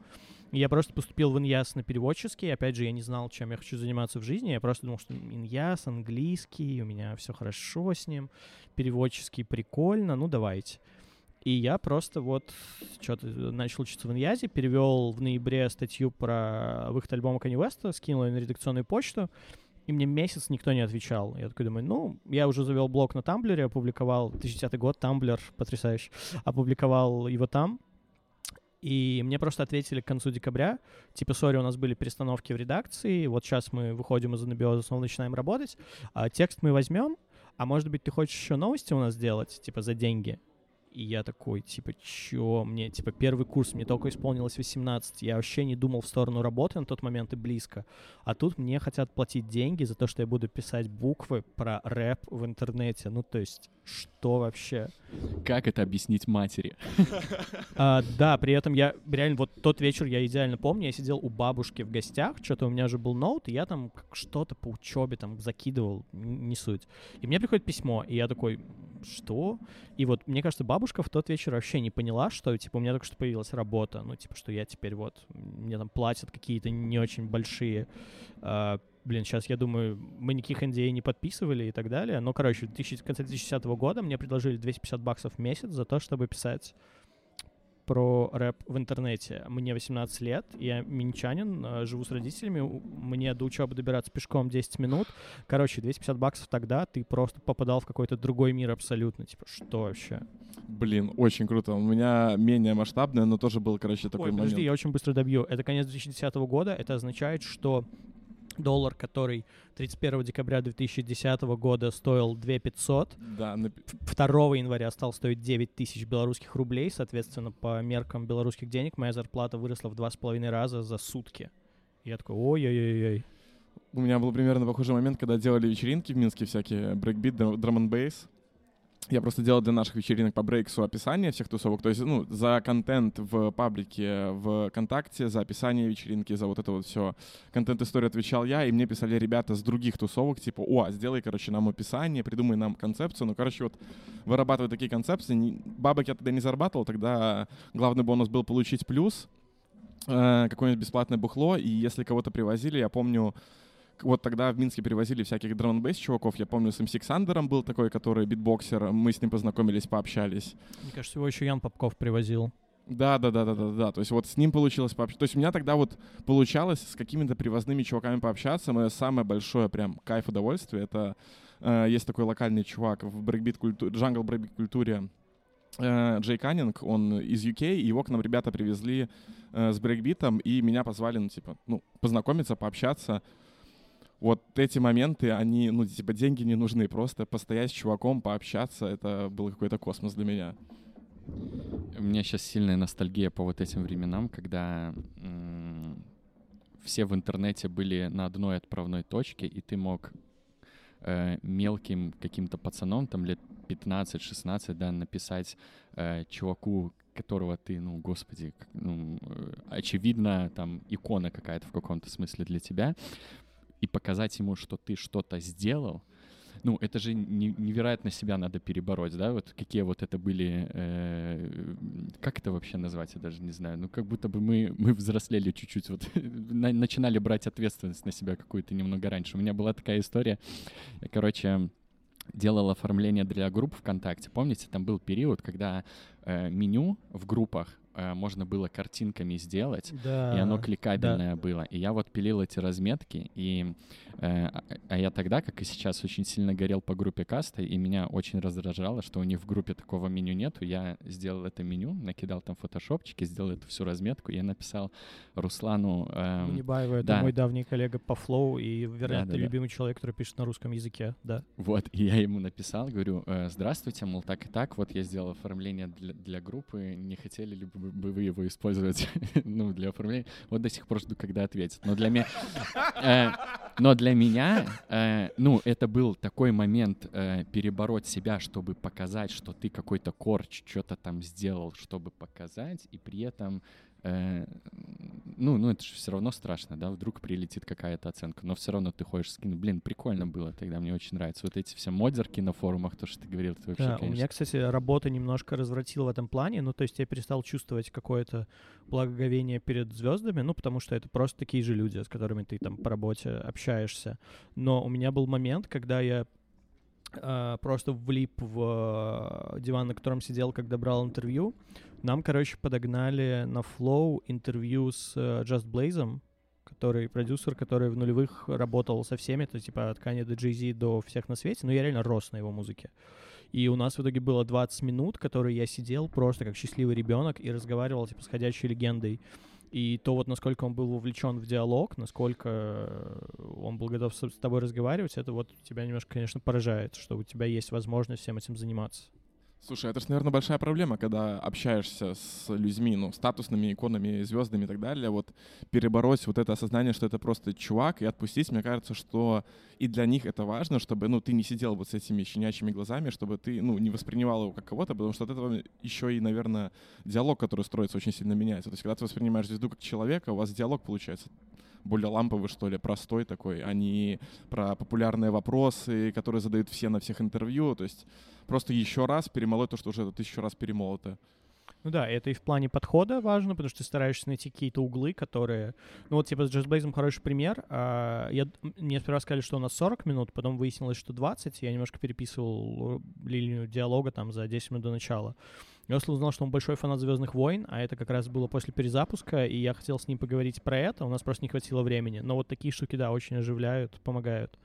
[SPEAKER 3] я просто поступил в Иньяс на переводческий. Опять же, я не знал, чем я хочу заниматься в жизни. Я просто думал, что Иньяс, английский, у меня все хорошо с ним. Переводческий прикольно, ну давайте. И я просто вот что-то начал учиться в Иньязе, перевел в ноябре статью про выход альбома Kanye West, скинул ее на редакционную почту, и мне месяц никто не отвечал. Я такой думаю, ну, я уже завел блог на Тамблере, опубликовал, 2010 год, Тамблер, потрясающий, опубликовал его там, и мне просто ответили к концу декабря, типа, сори, у нас были перестановки в редакции, вот сейчас мы выходим из анабиоза, снова начинаем работать, а текст мы возьмем, а может быть, ты хочешь еще новости у нас сделать, типа, за деньги? И я такой, типа, чё? Мне, типа, первый курс, мне только исполнилось 18. Я вообще не думал в сторону работы на тот момент и близко. А тут мне хотят платить деньги за то, что я буду писать буквы про рэп в интернете. Ну, то есть, что вообще?
[SPEAKER 1] Как это объяснить матери?
[SPEAKER 3] А, да, при этом я реально, вот тот вечер я идеально помню, я сидел у бабушки в гостях, что-то у меня же был ноут, и я там что-то по учебе там закидывал, не суть. И мне приходит письмо, и я такой, что? И вот, мне кажется, бабушка в тот вечер вообще не поняла, что, типа, у меня только что появилась работа, ну, типа, что я теперь вот, мне там платят какие-то не очень большие, э, блин, сейчас я думаю, мы никаких NDA а не подписывали и так далее, но, короче, в, 2000, в конце 2010 года мне предложили 250 баксов в месяц за то, чтобы писать про рэп в интернете. Мне 18 лет, я минчанин, э, живу с родителями, мне до учебы добираться пешком 10 минут. Короче, 250 баксов тогда ты просто попадал в какой-то другой мир абсолютно. Типа, что вообще?
[SPEAKER 2] Блин, очень круто. У меня менее масштабное, но тоже был, короче, такой
[SPEAKER 3] Ой,
[SPEAKER 2] момент.
[SPEAKER 3] подожди, я очень быстро добью. Это конец 2010 года. Это означает, что доллар, который 31 декабря 2010 года стоил 2 500,
[SPEAKER 2] да, на...
[SPEAKER 3] 2 января стал стоить 9 тысяч белорусских рублей, соответственно, по меркам белорусских денег моя зарплата выросла в два с половиной раза за сутки. Я такой, ой-ой-ой-ой.
[SPEAKER 2] У меня был примерно похожий момент, когда делали вечеринки в Минске всякие, брейкбит, драм н бейс я просто делал для наших вечеринок по брейксу описание всех тусовок. То есть, ну, за контент в паблике в ВКонтакте, за описание вечеринки, за вот это вот все контент-историю отвечал я, и мне писали ребята с других тусовок, типа, о, сделай, короче, нам описание, придумай нам концепцию. Ну, короче, вот вырабатывать такие концепции. Бабок я тогда не зарабатывал, тогда главный бонус был получить плюс, э, какое-нибудь бесплатное бухло, и если кого-то привозили, я помню, вот тогда в Минске привозили всяких дрон бейс чуваков. Я помню, с МС Ксандером был такой, который битбоксер. Мы с ним познакомились, пообщались.
[SPEAKER 3] Мне кажется, его еще Ян Попков привозил.
[SPEAKER 2] Да, да, да, да, да, да. То есть вот с ним получилось пообщаться. То есть у меня тогда вот получалось с какими-то привозными чуваками пообщаться. Мое самое большое прям кайф удовольствие. Это э, есть такой локальный чувак в брейкбит культуре, джангл брейкбит культуре. Э, Jay Cunning, он из UK, его к нам ребята привезли э, с брейкбитом, и меня позвали, ну, типа, ну, познакомиться, пообщаться вот эти моменты, они, ну, типа, деньги не нужны, просто постоять с чуваком, пообщаться, это был какой-то космос для меня.
[SPEAKER 1] У меня сейчас сильная ностальгия по вот этим временам, когда все в интернете были на одной отправной точке, и ты мог э, мелким каким-то пацаном, там лет 15-16, да, написать э, чуваку, которого ты, ну, господи, ну, э, очевидно, там икона какая-то в каком-то смысле для тебя, и показать ему, что ты что-то сделал, ну, это же не, невероятно себя надо перебороть, да, вот какие вот это были, э, как это вообще назвать, я даже не знаю, ну, как будто бы мы, мы взрослели чуть-чуть, вот, на, начинали брать ответственность на себя какую-то немного раньше. У меня была такая история, я, короче, делал оформление для групп ВКонтакте. Помните, там был период, когда э, меню в группах э, можно было картинками сделать,
[SPEAKER 3] Да.
[SPEAKER 1] и оно кликабельное было. И я вот пилил эти разметки, и, э, а- а я тогда, как и сейчас, очень сильно горел по группе каста, и меня очень раздражало, что у них в группе такого меню нету. Я сделал это меню, накидал там фотошопчики, сделал эту всю разметку, и я написал Руслану... эм,
[SPEAKER 3] Гунибаева — это
[SPEAKER 1] да.
[SPEAKER 3] мой давний коллега по флоу и, вероятно,
[SPEAKER 1] Да-да-да.
[SPEAKER 3] любимый человек, который пишет на русском языке, да.
[SPEAKER 1] Вот, и я ему написал, говорю, «Э, здравствуйте, мол, так и так, вот я сделал оформление для, для группы, не хотели ли бы бы вы его использовать, ну, для оформления? Вот до сих пор жду, когда ответят. Но для меня, э, но для меня, э, ну, это был такой момент э, перебороть себя, чтобы показать, что ты какой-то корч, что-то там сделал, чтобы показать, и при этом э, ну, ну, это же все равно страшно, да, вдруг прилетит какая-то оценка, но все равно ты ходишь скин. Блин, прикольно было тогда, мне очень нравится. Вот эти все модерки на форумах, то, что ты говорил, это вообще,
[SPEAKER 3] Да, у
[SPEAKER 1] конечно,
[SPEAKER 3] меня, кстати, работа немножко развратила в этом плане. Ну, то есть я перестал чувствовать какое-то благоговение перед звездами, ну, потому что это просто такие же люди, с которыми ты там по работе общаешься. Но у меня был момент, когда я э, просто влип в э, диван, на котором сидел, когда брал интервью. Нам, короче, подогнали на Flow интервью с э, Just Blaze, который продюсер, который в нулевых работал со всеми, это типа от Kanye до Jay-Z до всех на свете, но я реально рос на его музыке. И у нас в итоге было 20 минут, которые я сидел просто как счастливый ребенок и разговаривал типа с ходячей легендой. И то вот насколько он был вовлечен в диалог, насколько э, он был готов с тобой разговаривать, это вот тебя немножко, конечно, поражает, что у тебя есть возможность всем этим заниматься.
[SPEAKER 2] Слушай, это же, наверное, большая проблема, когда общаешься с людьми, ну, статусными иконами, звездами и так далее, вот перебороть вот это осознание, что это просто чувак, и отпустить, мне кажется, что и для них это важно, чтобы, ну, ты не сидел вот с этими щенячьими глазами, чтобы ты, ну, не воспринимал его как кого-то, потому что от этого еще и, наверное, диалог, который строится, очень сильно меняется. То есть, когда ты воспринимаешь звезду как человека, у вас диалог получается более ламповый, что ли, простой такой, а не про популярные вопросы, которые задают все на всех интервью. То есть просто еще раз перемолоть то, что уже тысячу раз перемолото.
[SPEAKER 3] Ну да, это и в плане подхода важно, потому что ты стараешься найти какие-то углы, которые... Ну вот типа с Just Blaze хороший пример. А, Я... Мне сперва сказали, что у нас 40 минут, потом выяснилось, что 20. Я немножко переписывал э, линию диалога там за 10 минут до начала. Я узнал, что он большой фанат Звездных войн, а это как раз было после перезапуска, и я хотел с ним поговорить про это, у нас просто не хватило времени. Но вот такие штуки, да, очень оживляют, помогают.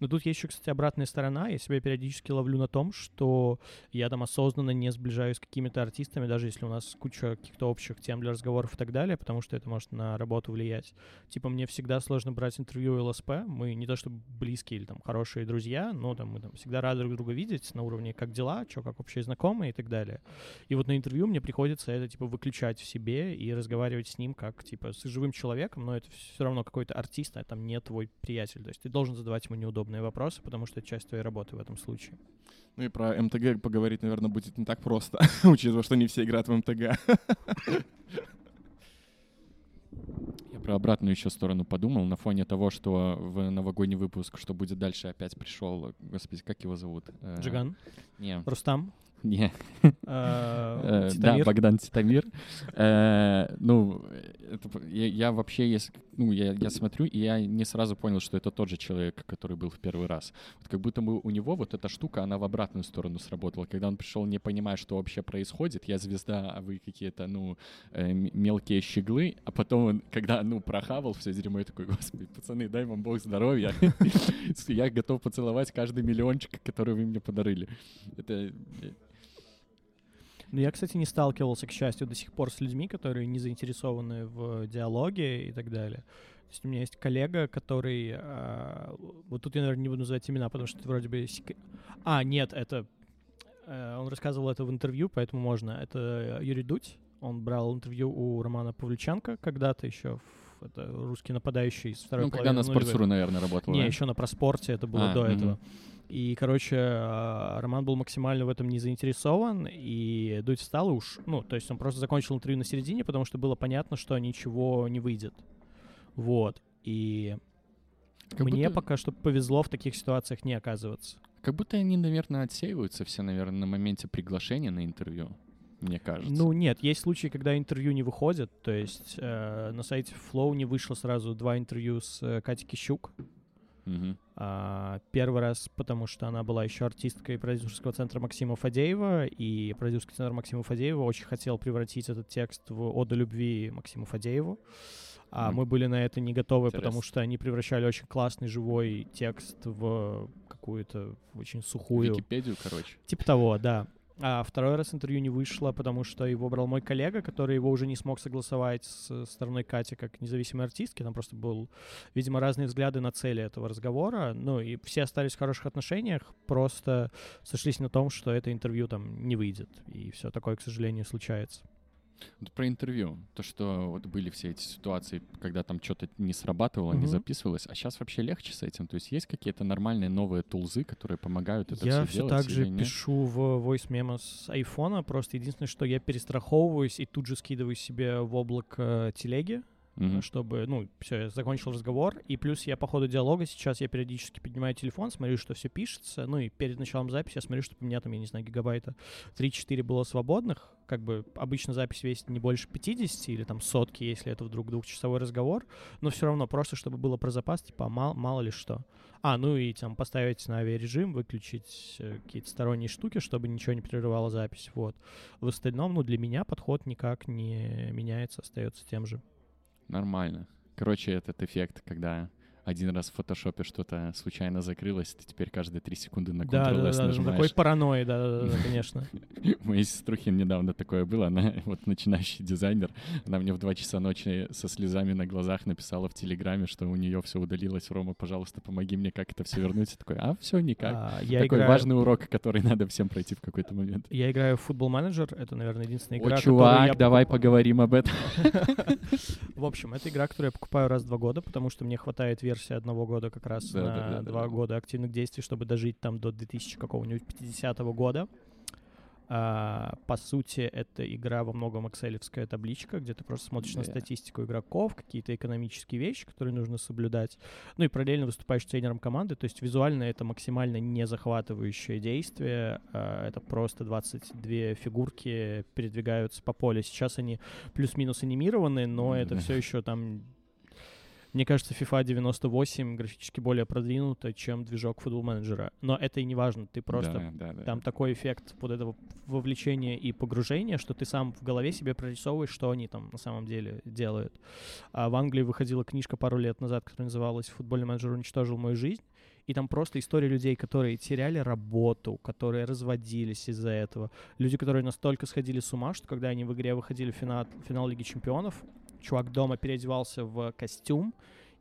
[SPEAKER 3] Но тут есть еще, кстати, обратная сторона. Я себя периодически ловлю на том, что я там осознанно не сближаюсь с какими-то артистами, даже если у нас куча каких-то общих тем для разговоров и так далее, потому что это может на работу влиять. Типа мне всегда сложно брать интервью у ЛСП. Мы не то чтобы близкие или там хорошие друзья, но там мы там всегда рады друг друга видеть на уровне как дела, что как общие знакомые и так далее. И вот на интервью мне приходится это типа выключать в себе и разговаривать с ним как типа с живым человеком, но это все равно какой-то артист, а там не твой приятель. То есть ты должен задавать ему неудобные вопросы, потому что это часть твоей работы в этом случае.
[SPEAKER 2] Ну и про МТГ поговорить, наверное, будет не так просто, учитывая, что не все играют в МТГ.
[SPEAKER 1] Я про обратную еще сторону подумал, на фоне того, что в новогодний выпуск, что будет дальше, опять пришел, господи, как его зовут? Э,
[SPEAKER 3] Джиган,
[SPEAKER 1] Не,
[SPEAKER 3] Рустам,
[SPEAKER 1] не,
[SPEAKER 3] э,
[SPEAKER 1] Э, да. Богдан Титамир. Ну, это я, я вообще, если, ну, я, я смотрю, и я не сразу понял, что это тот же человек, который был в первый раз. Вот как будто бы у него вот эта штука, она в обратную сторону сработала. Когда он пришел, не понимая, что вообще происходит, я звезда, а вы какие-то, ну, э, мелкие щеглы, а потом он, когда, ну, прохавал все дерьмо, я такой, господи, пацаны, дай вам бог здоровья. Я готов поцеловать каждый миллиончик, который вы мне подарили. Это э,
[SPEAKER 3] Ну, я, кстати, не сталкивался, к счастью, до сих пор с людьми, которые не заинтересованы в диалоге и так далее. То есть у меня есть коллега, который... а, вот тут я, наверное, не буду называть имена, потому что это вроде бы... А, нет, это... э, он рассказывал это в интервью, поэтому можно. Это Юрий Дудь. Он брал интервью у Романа Павлюченко когда-то еще. в- Это русский нападающий с второй
[SPEAKER 1] Ну, когда на спортсуру, наверное, работал,
[SPEAKER 3] Не,
[SPEAKER 1] да?
[SPEAKER 3] еще на проспорте это было
[SPEAKER 1] А,
[SPEAKER 3] до
[SPEAKER 1] мгм.
[SPEAKER 3] этого. И, короче, а, Роман был максимально в этом не заинтересован, и Дудь встал и уж, ну, то есть он просто закончил интервью на середине, потому что было понятно, что ничего не выйдет. Вот. И
[SPEAKER 1] Как
[SPEAKER 3] Мне
[SPEAKER 1] будто-
[SPEAKER 3] пока что повезло в таких ситуациях не оказываться.
[SPEAKER 1] Как будто они, наверное, отсеиваются все, наверное, на моменте приглашения на интервью, мне кажется.
[SPEAKER 3] Ну нет, есть случаи, когда интервью не выходят. То есть э, на сайте Flow не вышло сразу два интервью с э, Катей Кищук.
[SPEAKER 1] Мгм.
[SPEAKER 3] А, первый раз, потому что она была еще артисткой продюсерского центра Максима Фадеева, и продюсерский центр Максима Фадеева очень хотел превратить этот текст в оду любви Максиму Фадееву. А
[SPEAKER 1] Мгм.
[SPEAKER 3] мы были на это не готовы, потому
[SPEAKER 1] Интересно.
[SPEAKER 3] что они превращали очень классный живой текст в какую-то очень сухую...
[SPEAKER 1] Википедию, короче.
[SPEAKER 3] Типа того, да. А второй раз интервью не вышло, потому что его брал мой коллега, который его уже не смог согласовать с стороной Кати как независимой артистки. Там просто был, видимо, разные взгляды на цели этого разговора. Ну и все остались в хороших отношениях, просто сошлись на том, что это интервью там не выйдет. И все такое, к сожалению, случается.
[SPEAKER 1] Вот про интервью. То, что вот были все эти ситуации, когда там что-то не срабатывало, не
[SPEAKER 3] Мгм.
[SPEAKER 1] записывалось. А сейчас вообще легче с этим? То есть есть какие-то нормальные новые тулзы, которые помогают это
[SPEAKER 3] я
[SPEAKER 1] все
[SPEAKER 3] все
[SPEAKER 1] делать?
[SPEAKER 3] так же пишу в voice memo с айфона, просто единственное, что я перестраховываюсь и тут же скидываю себе в облако телеги,
[SPEAKER 1] Мгм.
[SPEAKER 3] чтобы, ну, все, я закончил разговор, и плюс я по ходу диалога сейчас я периодически поднимаю телефон, смотрю, что все пишется, ну, и перед началом записи я смотрю, чтобы у меня там, я не знаю, гигабайта 3-4 было свободных, как бы обычно запись весит не больше 50 или там сотки, если это вдруг двухчасовой разговор, но все равно просто, чтобы было про запас, типа, мало, мало ли что. А, ну и там поставить на авиарежим, выключить э, какие-то сторонние штуки, чтобы ничего не прерывало запись, вот. В остальном, ну, для меня подход никак не меняется, остается тем же.
[SPEAKER 1] Нормально. Короче, этот эффект, когда один раз в фотошопе что-то случайно закрылось, ты теперь каждые три секунды на Ctrl-S
[SPEAKER 3] да, да,
[SPEAKER 1] нажимаешь.
[SPEAKER 3] такой паранойи, да, да, да, конечно.
[SPEAKER 1] У моей сеструхи недавно такое было. Она вот начинающий дизайнер. Она мне в 2 часа ночи со слезами на глазах написала в Телеграме, что у нее все удалилось. Рома, пожалуйста, помоги мне, как это все вернуть. Я такой, а все никак.
[SPEAKER 3] А, Я
[SPEAKER 1] такой
[SPEAKER 3] играю,
[SPEAKER 1] важный урок, который надо всем пройти в какой-то момент.
[SPEAKER 3] я играю в футбол менеджер. Это, наверное, единственная игра,
[SPEAKER 1] О, чувак,
[SPEAKER 3] я
[SPEAKER 1] давай
[SPEAKER 3] покуп-
[SPEAKER 1] поговорим об этом.
[SPEAKER 3] В общем, это игра, которую я покупаю раз в два года, потому что мне хватает версии одного года как раз
[SPEAKER 1] Да, да, да,
[SPEAKER 3] на
[SPEAKER 1] да,
[SPEAKER 3] два
[SPEAKER 1] да.
[SPEAKER 3] года активных действий, чтобы дожить там до 2000 какого-нибудь 50 года. А, по сути, это игра во многом экселевская табличка, где ты просто смотришь на
[SPEAKER 1] Да.
[SPEAKER 3] статистику игроков, какие-то экономические вещи, которые нужно соблюдать. Ну и параллельно выступаешь тренером команды, то есть визуально это максимально не захватывающее действие. А, это просто 22 фигурки передвигаются по полю. Сейчас они плюс-минус анимированы, но это
[SPEAKER 1] Да.
[SPEAKER 3] все еще там мне кажется, FIFA 98 графически более продвинута, чем движок футбол менеджера. Но это и не важно, ты просто
[SPEAKER 1] Да, да, да.
[SPEAKER 3] там такой эффект вот этого вовлечения и погружения, что ты сам в голове себе прорисовываешь, что они там на самом деле делают. А в Англии выходила книжка пару лет назад, которая называлась «Футбольный менеджер уничтожил мою жизнь». И там просто история людей, которые теряли работу, которые разводились из-за этого. Люди, которые настолько сходили с ума, что когда они в игре выходили в финал, финал Лиги Чемпионов, чувак дома переодевался в костюм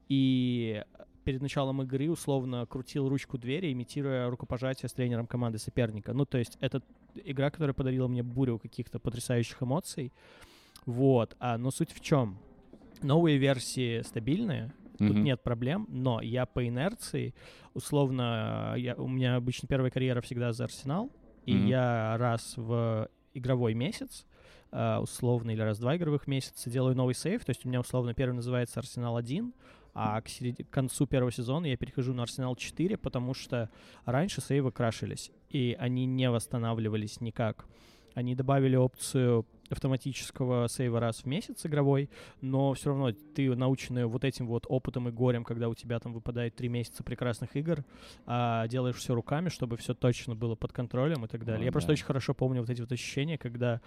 [SPEAKER 3] и перед началом игры условно крутил ручку двери, имитируя рукопожатие с тренером команды соперника. Ну, то есть это игра, которая подарила мне бурю каких-то потрясающих эмоций. Вот. А, но суть в чем? Новые версии стабильные, тут
[SPEAKER 1] Мгм.
[SPEAKER 3] нет проблем, но я по инерции, условно, я, у меня обычно первая карьера всегда за Арсенал, и
[SPEAKER 1] Мгм.
[SPEAKER 3] я раз в игровой месяц, условно, или раз в два игровых месяца делаю новый сейв, то есть у меня условно первый называется Арсенал 1, а к, середи- к концу первого сезона я перехожу на Арсенал 4, потому что раньше сейвы крашились, и они не восстанавливались никак. Они добавили опцию автоматического сейва раз в месяц игровой, но все равно ты, наученный вот этим вот опытом и горем, когда у тебя там выпадает три месяца прекрасных игр, а, делаешь все руками, чтобы все точно было под контролем и так далее.
[SPEAKER 1] Ну
[SPEAKER 3] Я просто
[SPEAKER 1] да.
[SPEAKER 3] очень хорошо помню вот эти вот ощущения, когда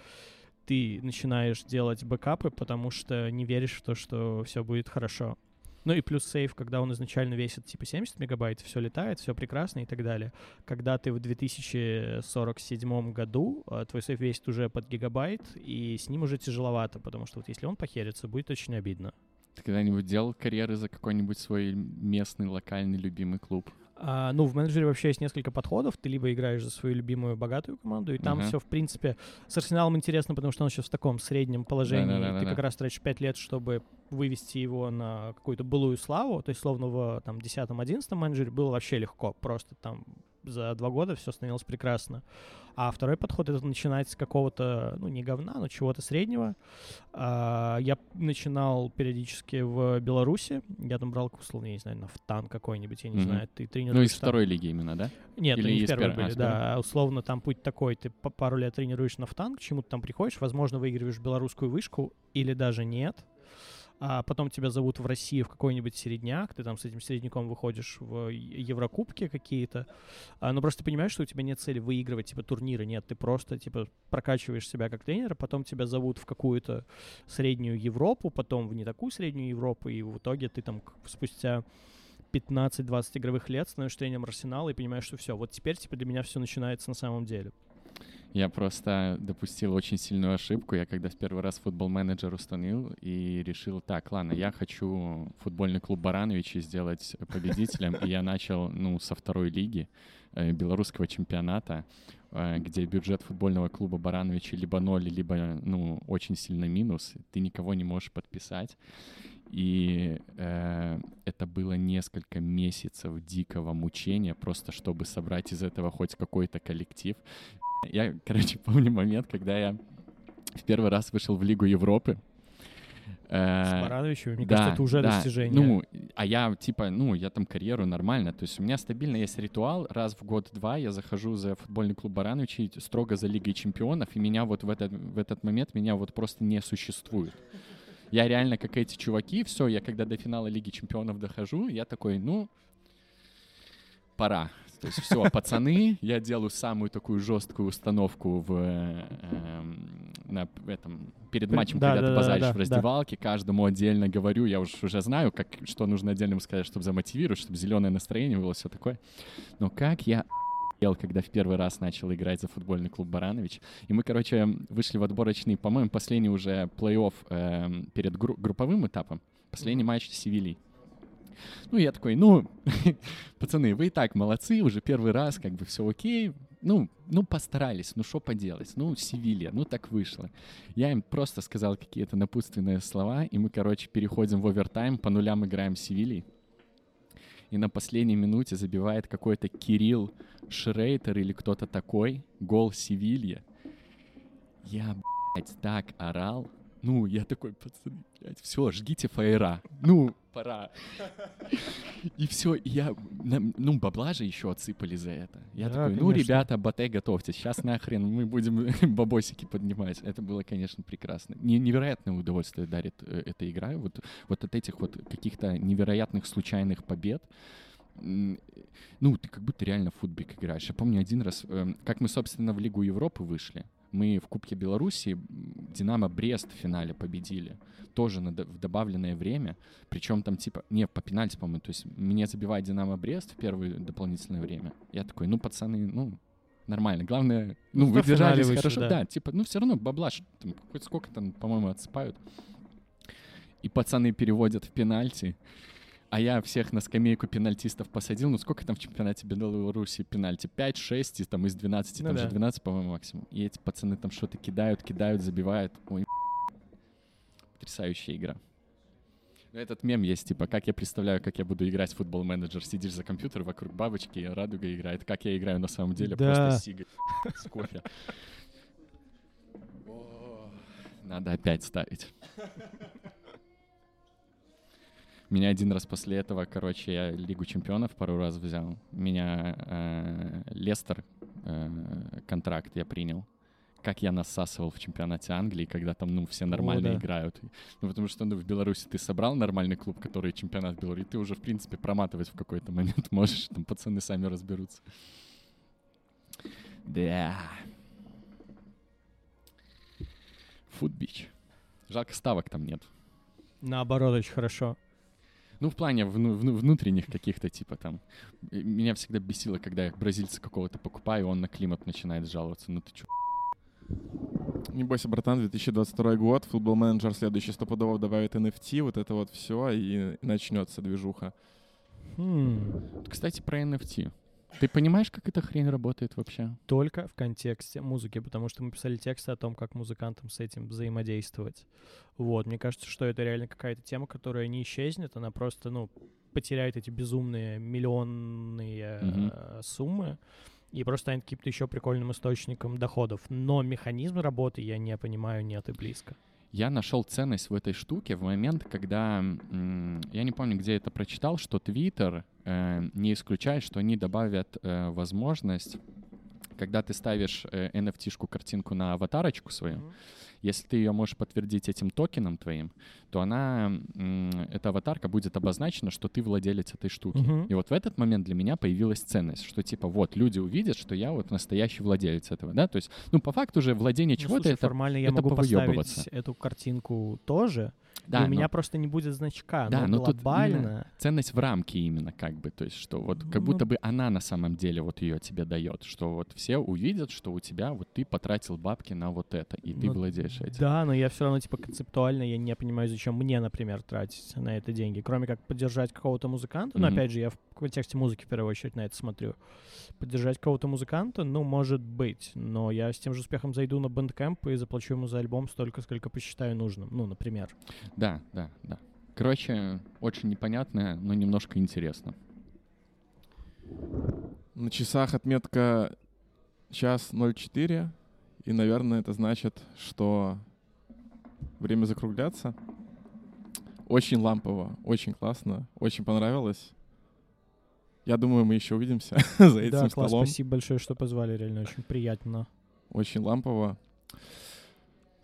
[SPEAKER 3] ты начинаешь делать бэкапы, потому что не веришь в то, что все будет хорошо. Ну и плюс сейф, когда он изначально весит типа 70 мегабайт, все летает, все прекрасно и так далее. Когда ты в 2047 году, а, твой сейф весит уже под гигабайт, и с ним уже тяжеловато, потому что вот если он похерится, будет очень обидно.
[SPEAKER 1] Ты когда-нибудь делал карьеры за какой-нибудь свой местный, локальный, любимый клуб?
[SPEAKER 3] А, ну, в менеджере вообще есть несколько подходов. Ты либо играешь за свою любимую богатую команду, и там
[SPEAKER 1] Ага.
[SPEAKER 3] все, в принципе, с Арсеналом интересно, потому что он сейчас в таком среднем положении. и
[SPEAKER 1] Да-да-да-да-да.
[SPEAKER 3] ты как раз тратишь 5 лет, чтобы вывести его на какую-то былую славу. То есть, словно в там 10-11 менеджере было вообще легко. Просто там за два года все становилось прекрасно. А второй подход — это начинать с какого-то, ну, не говна, но чего-то среднего. А, я начинал периодически в Беларуси. Я там брал, условно, я не знаю, танк какой-нибудь, я не
[SPEAKER 1] Мгм.
[SPEAKER 3] знаю, ты тренируешь
[SPEAKER 1] Ну, из
[SPEAKER 3] там-
[SPEAKER 1] второй лиги именно, да?
[SPEAKER 3] Нет,
[SPEAKER 1] Или
[SPEAKER 3] они
[SPEAKER 1] из
[SPEAKER 3] первой?
[SPEAKER 1] А,
[SPEAKER 3] были,
[SPEAKER 1] с
[SPEAKER 3] да. Условно, там путь такой, ты пару лет тренируешь на танк, к чему-то там приходишь, возможно, выигрываешь белорусскую вышку или даже нет. А потом тебя зовут в Россию в какой-нибудь середняк, ты там с этим середняком выходишь в Еврокубки какие-то. А, но просто ты понимаешь, что у тебя нет цели выигрывать, типа, турниры. Нет, ты просто, типа, прокачиваешь себя как тренера, потом тебя зовут в какую-то среднюю Европу, потом в не такую среднюю Европу, и в итоге ты там спустя 15-20 игровых лет становишься тренером Арсенала и понимаешь, что все, вот теперь типа для меня все начинается на самом деле.
[SPEAKER 1] Я просто допустил очень сильную ошибку. Я когда в первый раз футбол менеджер установил и решил, так, ладно, я хочу футбольный клуб Барановичи сделать победителем. И я начал, ну, со второй лиги белорусского чемпионата, э, где бюджет футбольного клуба Барановичи либо ноль, либо, ну, очень сильно минус. Ты никого не можешь подписать. И э, это было несколько месяцев дикого мучения, просто чтобы собрать из этого хоть какой-то коллектив. Я, короче, помню момент, когда я в первый раз вышел в Лигу Европы.
[SPEAKER 3] С
[SPEAKER 1] Э,
[SPEAKER 3] Барановичем, мне
[SPEAKER 1] да,
[SPEAKER 3] кажется, это уже
[SPEAKER 1] да.
[SPEAKER 3] достижение.
[SPEAKER 1] Ну, а я, типа, ну, я там карьеру нормально. То есть у меня стабильно есть ритуал. Раз в год-два я захожу за футбольный клуб Барановичи строго за Лигой чемпионов, и меня вот в этот, в этот момент меня вот просто не существует. Я реально, как эти чуваки, все, я когда до финала Лиги чемпионов дохожу, я такой, ну, пора. То есть все, пацаны, я делаю самую такую жесткую установку в, э, эм, на этом, перед матчем,
[SPEAKER 3] да,
[SPEAKER 1] когда
[SPEAKER 3] да,
[SPEAKER 1] ты базаришь
[SPEAKER 3] да,
[SPEAKER 1] в раздевалке, каждому отдельно говорю, я уж уже знаю, как, что нужно отдельно сказать, чтобы замотивировать, чтобы зеленое настроение было, все такое. Но как я охуел, когда в первый раз начал играть за футбольный клуб Баранович. И мы, короче, вышли в отборочный, по-моему, последний уже плей-офф эм, перед гру- групповым этапом. Последний матч с Севильей. Ну, я такой, ну, пацаны, вы и так молодцы, уже первый раз, как бы все окей. Ну, ну, постарались, ну, что поделать? Ну, Севилья, ну, так вышло. Я им просто сказал какие-то напутственные слова, и мы, короче, переходим в овертайм, по нулям играем Севильей. И на последней минуте забивает какой-то Кирилл Шрейтер или кто-то такой, гол Севилья. Я, блядь, так орал. Ну, я такой, пацаны, блядь, все, жгите фаера. Ну, пора. И все, я, ну, бабла же еще отсыпали за это. Я
[SPEAKER 3] Да,
[SPEAKER 1] такой, ну,
[SPEAKER 3] конечно.
[SPEAKER 1] ребята, батэ, готовьтесь, сейчас нахрен мы будем бабосики поднимать. Это было, конечно, прекрасно. Не- невероятное удовольствие дарит э, эта игра. Вот, вот от этих вот каких-то невероятных случайных побед. Ну, ты как будто реально в футбик играешь. Я помню один раз, эм, как мы, собственно, в Лигу Европы вышли. Мы в Кубке Беларуси Динамо Брест в финале победили. Тоже на в добавленное время. Причем там типа, не, по пенальти, по-моему. То есть мне забивает Динамо Брест в первое дополнительное время. Я такой, ну, пацаны, ну, нормально. Главное, ну,
[SPEAKER 3] Ну,
[SPEAKER 1] вы держались хорошо.
[SPEAKER 3] да.
[SPEAKER 1] Да. типа, ну, все равно бабла, там, хоть сколько там, по-моему, отсыпают. И пацаны переводят в пенальти. А я всех на скамейку пенальтистов посадил. Ну, сколько там в чемпионате Беларуси пенальти? 5, 6, и там из 12,
[SPEAKER 3] Ну
[SPEAKER 1] там
[SPEAKER 3] да.
[SPEAKER 1] же 12, по-моему, максимум. И эти пацаны там что-то кидают, кидают, забивают. Ой, потрясающая игра. Ну, этот мем есть, типа, как я представляю, как я буду играть в футбол-менеджер. Сидишь за компьютером, вокруг бабочки, и радуга играет. Как я играю на самом деле,
[SPEAKER 3] Да.
[SPEAKER 1] просто сига с кофе. Надо опять ставить. Меня один раз после этого, короче, я Лигу чемпионов пару раз взял. Меня э, Лестер э, контракт я принял. Как я насасывал в чемпионате Англии, когда там, ну, все нормально
[SPEAKER 3] да.
[SPEAKER 1] играют. Ну, потому что, ну, в Беларуси ты собрал нормальный клуб, который чемпионат Беларуси, ты уже, в принципе, проматывать в какой-то момент можешь, там пацаны сами разберутся. Да. Футбич. Жалко, ставок там нет.
[SPEAKER 3] Наоборот, очень хорошо.
[SPEAKER 1] Ну, в плане вну- вну- внутренних каких-то, типа там. Меня всегда бесило, когда я бразильца какого-то покупаю, он на климат начинает жаловаться. Ну ты чё?
[SPEAKER 2] Не бойся, братан, 2022 год, футбол менеджер следующий стопудово добавит NFT, вот это вот все, и начнется движуха.
[SPEAKER 3] Хм.
[SPEAKER 1] Кстати, про NFT. Ты понимаешь, как эта хрень работает вообще?
[SPEAKER 3] Только в контексте музыки, потому что мы писали тексты о том, как музыкантам с этим взаимодействовать. Вот, мне кажется, что это реально какая-то тема, которая не исчезнет, она просто, ну, потеряет эти безумные миллионные э, суммы и просто станет каким-то еще прикольным источником доходов. Но механизм работы я не понимаю нет и близко.
[SPEAKER 1] Я нашел ценность в этой штуке в момент, когда я не помню, где это прочитал, что Twitter э, не исключает, что они добавят э, возможность, когда ты ставишь э, NFT-шку картинку на аватарочку свою, mm-hmm если ты ее можешь подтвердить этим токеном твоим, то она, эта аватарка будет обозначена, что ты владелец этой штуки. Uh-huh. И вот в этот момент для меня появилась ценность, что типа вот люди увидят, что я вот настоящий владелец этого, да, то есть, ну по факту уже владение ну, чего-то это
[SPEAKER 3] формально я
[SPEAKER 1] это
[SPEAKER 3] могу поставить эту картинку тоже, да, и у но... меня просто не будет значка. Да, но, но глобально...
[SPEAKER 1] тут ценность в рамке именно как бы, то есть что вот как ну... будто бы она на самом деле вот ее тебе дает, что вот все увидят, что у тебя вот ты потратил бабки на вот это, и ты ну, владеешь этим.
[SPEAKER 3] Да, но я все равно типа концептуально я не понимаю, зачем мне, например, тратить на это деньги, кроме как поддержать какого-то музыканта. Mm-hmm. Но опять же, я в контексте музыки в первую очередь на это смотрю. Поддержать какого-то музыканта, ну, может быть, но я с тем же успехом зайду на Bandcamp и заплачу ему за альбом столько, сколько посчитаю нужным, ну, например.
[SPEAKER 1] Да, да, да. Короче, очень непонятно, но немножко интересно.
[SPEAKER 2] На часах отметка час 04, и, наверное, это значит, что время закругляться. Очень лампово, очень классно, очень понравилось. Я думаю, мы еще увидимся за этим да, класс, столом.
[SPEAKER 3] спасибо большое, что позвали, реально очень приятно.
[SPEAKER 2] Очень лампово.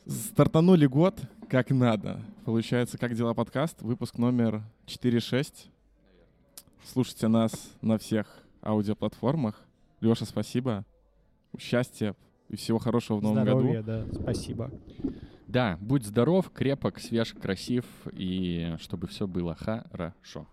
[SPEAKER 2] Стартанули год как надо. Получается, как дела подкаст, выпуск номер 4.6. Слушайте нас на всех аудиоплатформах. Леша, спасибо. Счастья и всего хорошего в новом
[SPEAKER 3] Здоровья,
[SPEAKER 2] году.
[SPEAKER 3] да, спасибо.
[SPEAKER 1] Да, будь здоров, крепок, свеж, красив, и чтобы все было хорошо.